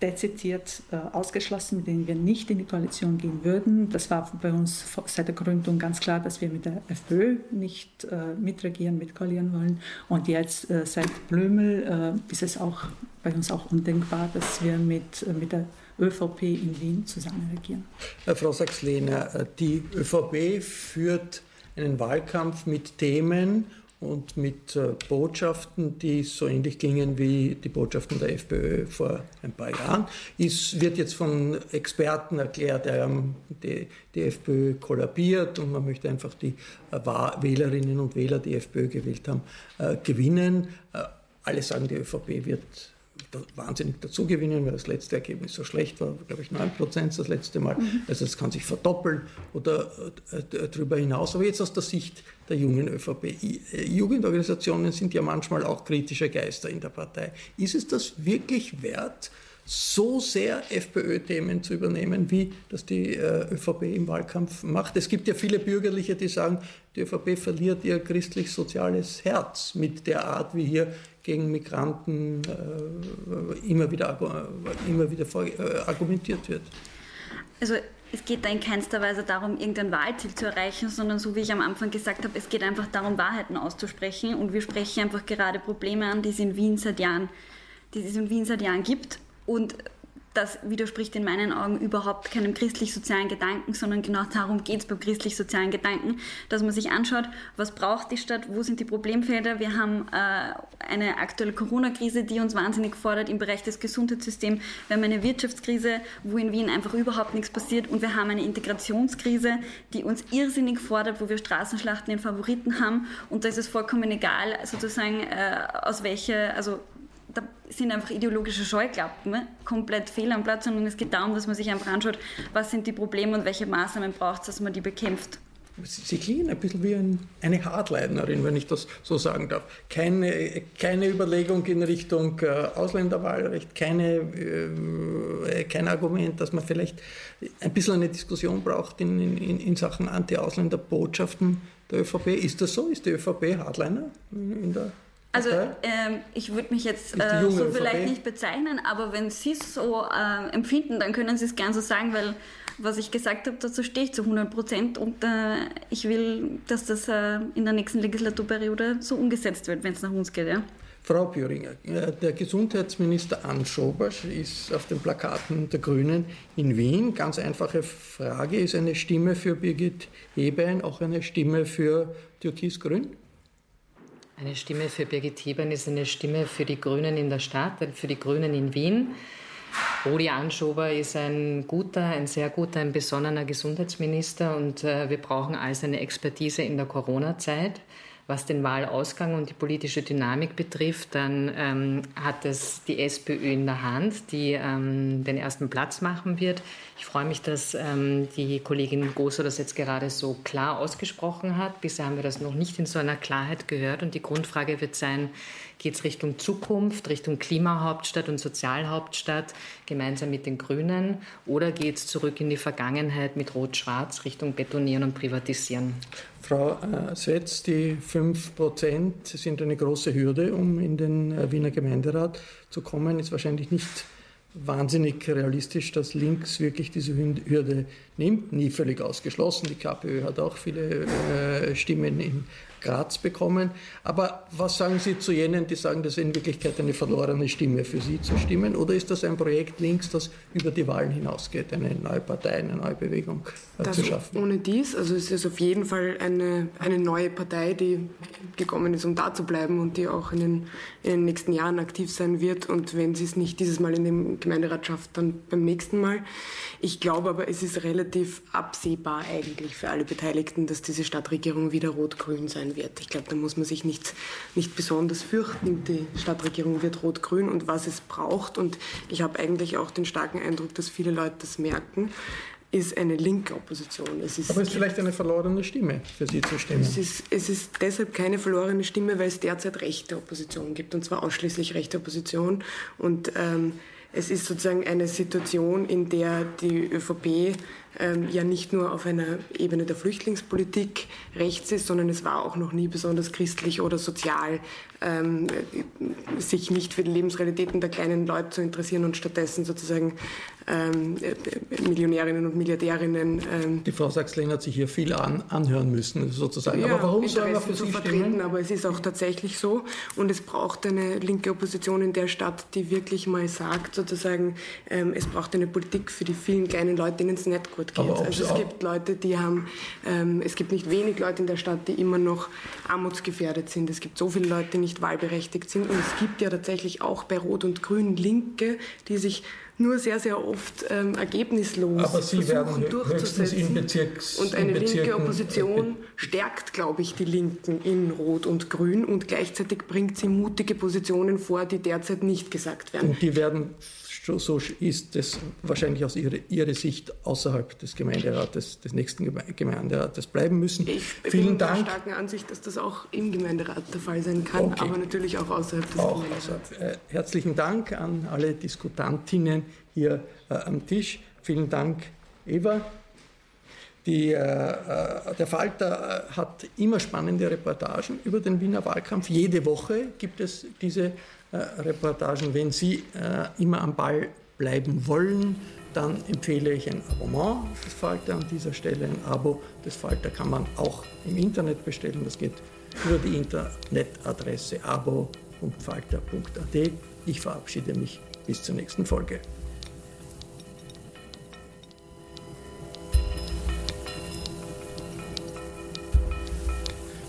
dezidiert äh, ausgeschlossen, mit denen wir nicht in die Koalition gehen würden. Das war bei uns seit der Gründung ganz klar, dass wir mit der FPÖ nicht äh, mitregieren, mitkoalieren wollen. Und jetzt äh, seit Blömel äh, ist es auch bei uns auch undenkbar, dass wir mit, äh, mit der ÖVP in Wien zusammen regieren. Frau Sachs-Lehner, äh, die ÖVP führt einen Wahlkampf mit Themen und mit äh, Botschaften, die so ähnlich klingen wie die Botschaften der FPÖ vor ein paar Jahren. Es wird jetzt von Experten erklärt, äh, die, die, FPÖ kollabiert und man möchte einfach die äh, Wählerinnen und Wähler, die FPÖ gewählt haben, äh, gewinnen. Äh, alle sagen, die ÖVP wird wahnsinnig dazugewinnen, weil das letzte Ergebnis so schlecht war, glaube ich 9 Prozent das letzte Mal. Mhm. Also es kann sich verdoppeln oder äh, darüber hinaus. Aber jetzt aus der Sicht der jungen ÖVP. Äh, Jugendorganisationen sind ja manchmal auch kritische Geister in der Partei. Ist es das wirklich wert, so sehr FPÖ-Themen zu übernehmen, wie das die äh, ÖVP im Wahlkampf macht. Es gibt ja viele Bürgerliche, die sagen, die ÖVP verliert ihr christlich-soziales Herz mit der Art, wie hier gegen Migranten äh, immer wieder, immer wieder vor, äh, argumentiert wird. Also es geht da in keinster Weise darum, irgendein Wahlziel zu erreichen, sondern so wie ich am Anfang gesagt habe, es geht einfach darum, Wahrheiten auszusprechen. Und wir sprechen einfach gerade Probleme an, die es in Wien seit Jahren, die es in Wien seit Jahren gibt. Und das widerspricht in meinen Augen überhaupt keinem christlich-sozialen Gedanken, sondern genau darum geht es beim christlich-sozialen Gedanken, dass man sich anschaut, was braucht die Stadt, wo sind die Problemfelder. Wir haben äh, eine aktuelle Corona-Krise, die uns wahnsinnig fordert im Bereich des Gesundheitssystems. Wir haben eine Wirtschaftskrise, wo in Wien einfach überhaupt nichts passiert und wir haben eine Integrationskrise, die uns irrsinnig fordert, wo wir Straßenschlachten in Favoriten haben und da ist es vollkommen egal, sozusagen äh, aus welcher, also da sind einfach ideologische Scheuklappen ne? komplett fehl am Platz, sondern es geht darum, dass man sich einfach anschaut, was sind die Probleme und welche Maßnahmen braucht es, dass man die bekämpft. Sie klingen ein bisschen wie ein, eine Hardlinerin, wenn ich das so sagen darf. Keine, keine Überlegung in Richtung äh, Ausländerwahlrecht, keine, äh, kein Argument, dass man vielleicht ein bisschen eine Diskussion braucht in, in, in Sachen Anti-Ausländer-Botschaften der ÖVP. Ist das so? Ist die ÖVP Hardliner in der also ähm, ich würde mich jetzt äh, so ÖVP? vielleicht nicht bezeichnen, aber wenn Sie es so äh, empfinden, dann können Sie es gern so sagen, weil was ich gesagt habe, dazu stehe ich zu 100 Prozent und äh, ich will, dass das äh, in der nächsten Legislaturperiode so umgesetzt wird, wenn es nach uns geht. Ja. Frau Püringer, äh, der Gesundheitsminister Anschobersch ist auf den Plakaten der Grünen in Wien. Ganz einfache Frage, ist eine Stimme für Birgit Hebein auch eine Stimme für Türkis-Grün? Eine Stimme für Birgit Hebein ist eine Stimme für die Grünen in der Stadt, für die Grünen in Wien. Rudi Anschober ist ein guter, ein sehr guter, ein besonnener Gesundheitsminister und äh, wir brauchen all seine Expertise in der Corona-Zeit. Was den Wahlausgang und die politische Dynamik betrifft, dann ähm, hat es die SPÖ in der Hand, die ähm, den ersten Platz machen wird. Ich freue mich, dass ähm, die Kollegin Goso das jetzt gerade so klar ausgesprochen hat. Bisher haben wir das noch nicht in so einer Klarheit gehört. Und die Grundfrage wird sein, geht es Richtung Zukunft, Richtung Klimahauptstadt und Sozialhauptstadt gemeinsam mit den Grünen oder geht es zurück in die Vergangenheit mit Rot-Schwarz Richtung Betonieren und Privatisieren? Frau äh, Setz, die 5 Prozent sind eine große Hürde, um in den äh, Wiener Gemeinderat zu kommen. Ist wahrscheinlich nicht wahnsinnig realistisch, dass links wirklich diese Hürde nimmt. Nie völlig ausgeschlossen. Die KPÖ hat auch viele äh, Stimmen in Graz bekommen. Aber was sagen Sie zu jenen, die sagen, das ist in Wirklichkeit eine verlorene Stimme für Sie zu stimmen? Oder ist das ein Projekt links, das über die Wahlen hinausgeht, eine neue Partei, eine neue Bewegung äh, zu schaffen? Ohne dies, also es ist auf jeden Fall eine, eine neue Partei, die gekommen ist, um da zu bleiben und die auch in den, in den nächsten Jahren aktiv sein wird. Und wenn sie es nicht dieses Mal in dem Gemeinderat schafft, dann beim nächsten Mal. Ich glaube aber, es ist relativ absehbar eigentlich für alle Beteiligten, dass diese Stadtregierung wieder rot-grün sein wird. Ich glaube, da muss man sich nicht, nicht besonders fürchten. Die Stadtregierung wird rot-grün und was es braucht, und ich habe eigentlich auch den starken Eindruck, dass viele Leute das merken, ist eine linke Opposition. Es ist Aber es ist vielleicht eine verlorene Stimme für Sie zu stimmen. Es ist, es ist deshalb keine verlorene Stimme, weil es derzeit rechte Opposition gibt, und zwar ausschließlich rechte Opposition. Und ähm, es ist sozusagen eine Situation, in der die ÖVP ähm, ja nicht nur auf einer Ebene der Flüchtlingspolitik rechts ist, sondern es war auch noch nie besonders christlich oder sozial, ähm, sich nicht für die Lebensrealitäten der kleinen Leute zu interessieren und stattdessen sozusagen ähm, Millionärinnen und Milliardärinnen. Ähm, die Frau Sachs-Lehn hat sich hier viel an, anhören müssen, sozusagen. Ja, aber warum soll man für Sie vertreten? Stimmen? Aber es ist auch tatsächlich so und es braucht eine linke Opposition in der Stadt, die wirklich mal sagt, sozusagen, ähm, es braucht eine Politik für die vielen kleinen Leute, denen es nicht gut geht. Also es gibt Leute, die haben, ähm, es gibt nicht wenig Leute in der Stadt, die immer noch armutsgefährdet sind. Es gibt so viele Leute, die nicht wahlberechtigt sind und es gibt ja tatsächlich auch bei Rot und Grün Linke, die sich nur sehr, sehr oft ähm, ergebnislos Aber Sie versuchen werden durchzusetzen. In Bezirks, und eine linke Opposition stärkt, glaube ich, die Linken in Rot und Grün und gleichzeitig bringt sie mutige Positionen vor, die derzeit nicht gesagt werden. Und die werden so ist es wahrscheinlich aus ihrer, ihrer Sicht außerhalb des Gemeinderates, des nächsten Gemeinderates bleiben müssen. Ich Vielen bin Dank. der starken Ansicht, dass das auch im Gemeinderat der Fall sein kann, okay. aber natürlich auch außerhalb des auch Gemeinderats. Außerhalb. Äh, herzlichen Dank an alle Diskutantinnen hier äh, am Tisch. Vielen Dank, Eva. Die, äh, äh der Falter äh, hat immer spannende Reportagen über den Wiener Wahlkampf. Jede Woche gibt es diese äh, Reportagen. Wenn Sie äh, immer am Ball bleiben wollen, dann empfehle ich ein Abonnement des Falter an dieser Stelle. Ein Abo des Falter kann man auch im Internet bestellen. Das geht über die Internetadresse abo.falter.at. Ich verabschiede mich bis zur nächsten Folge.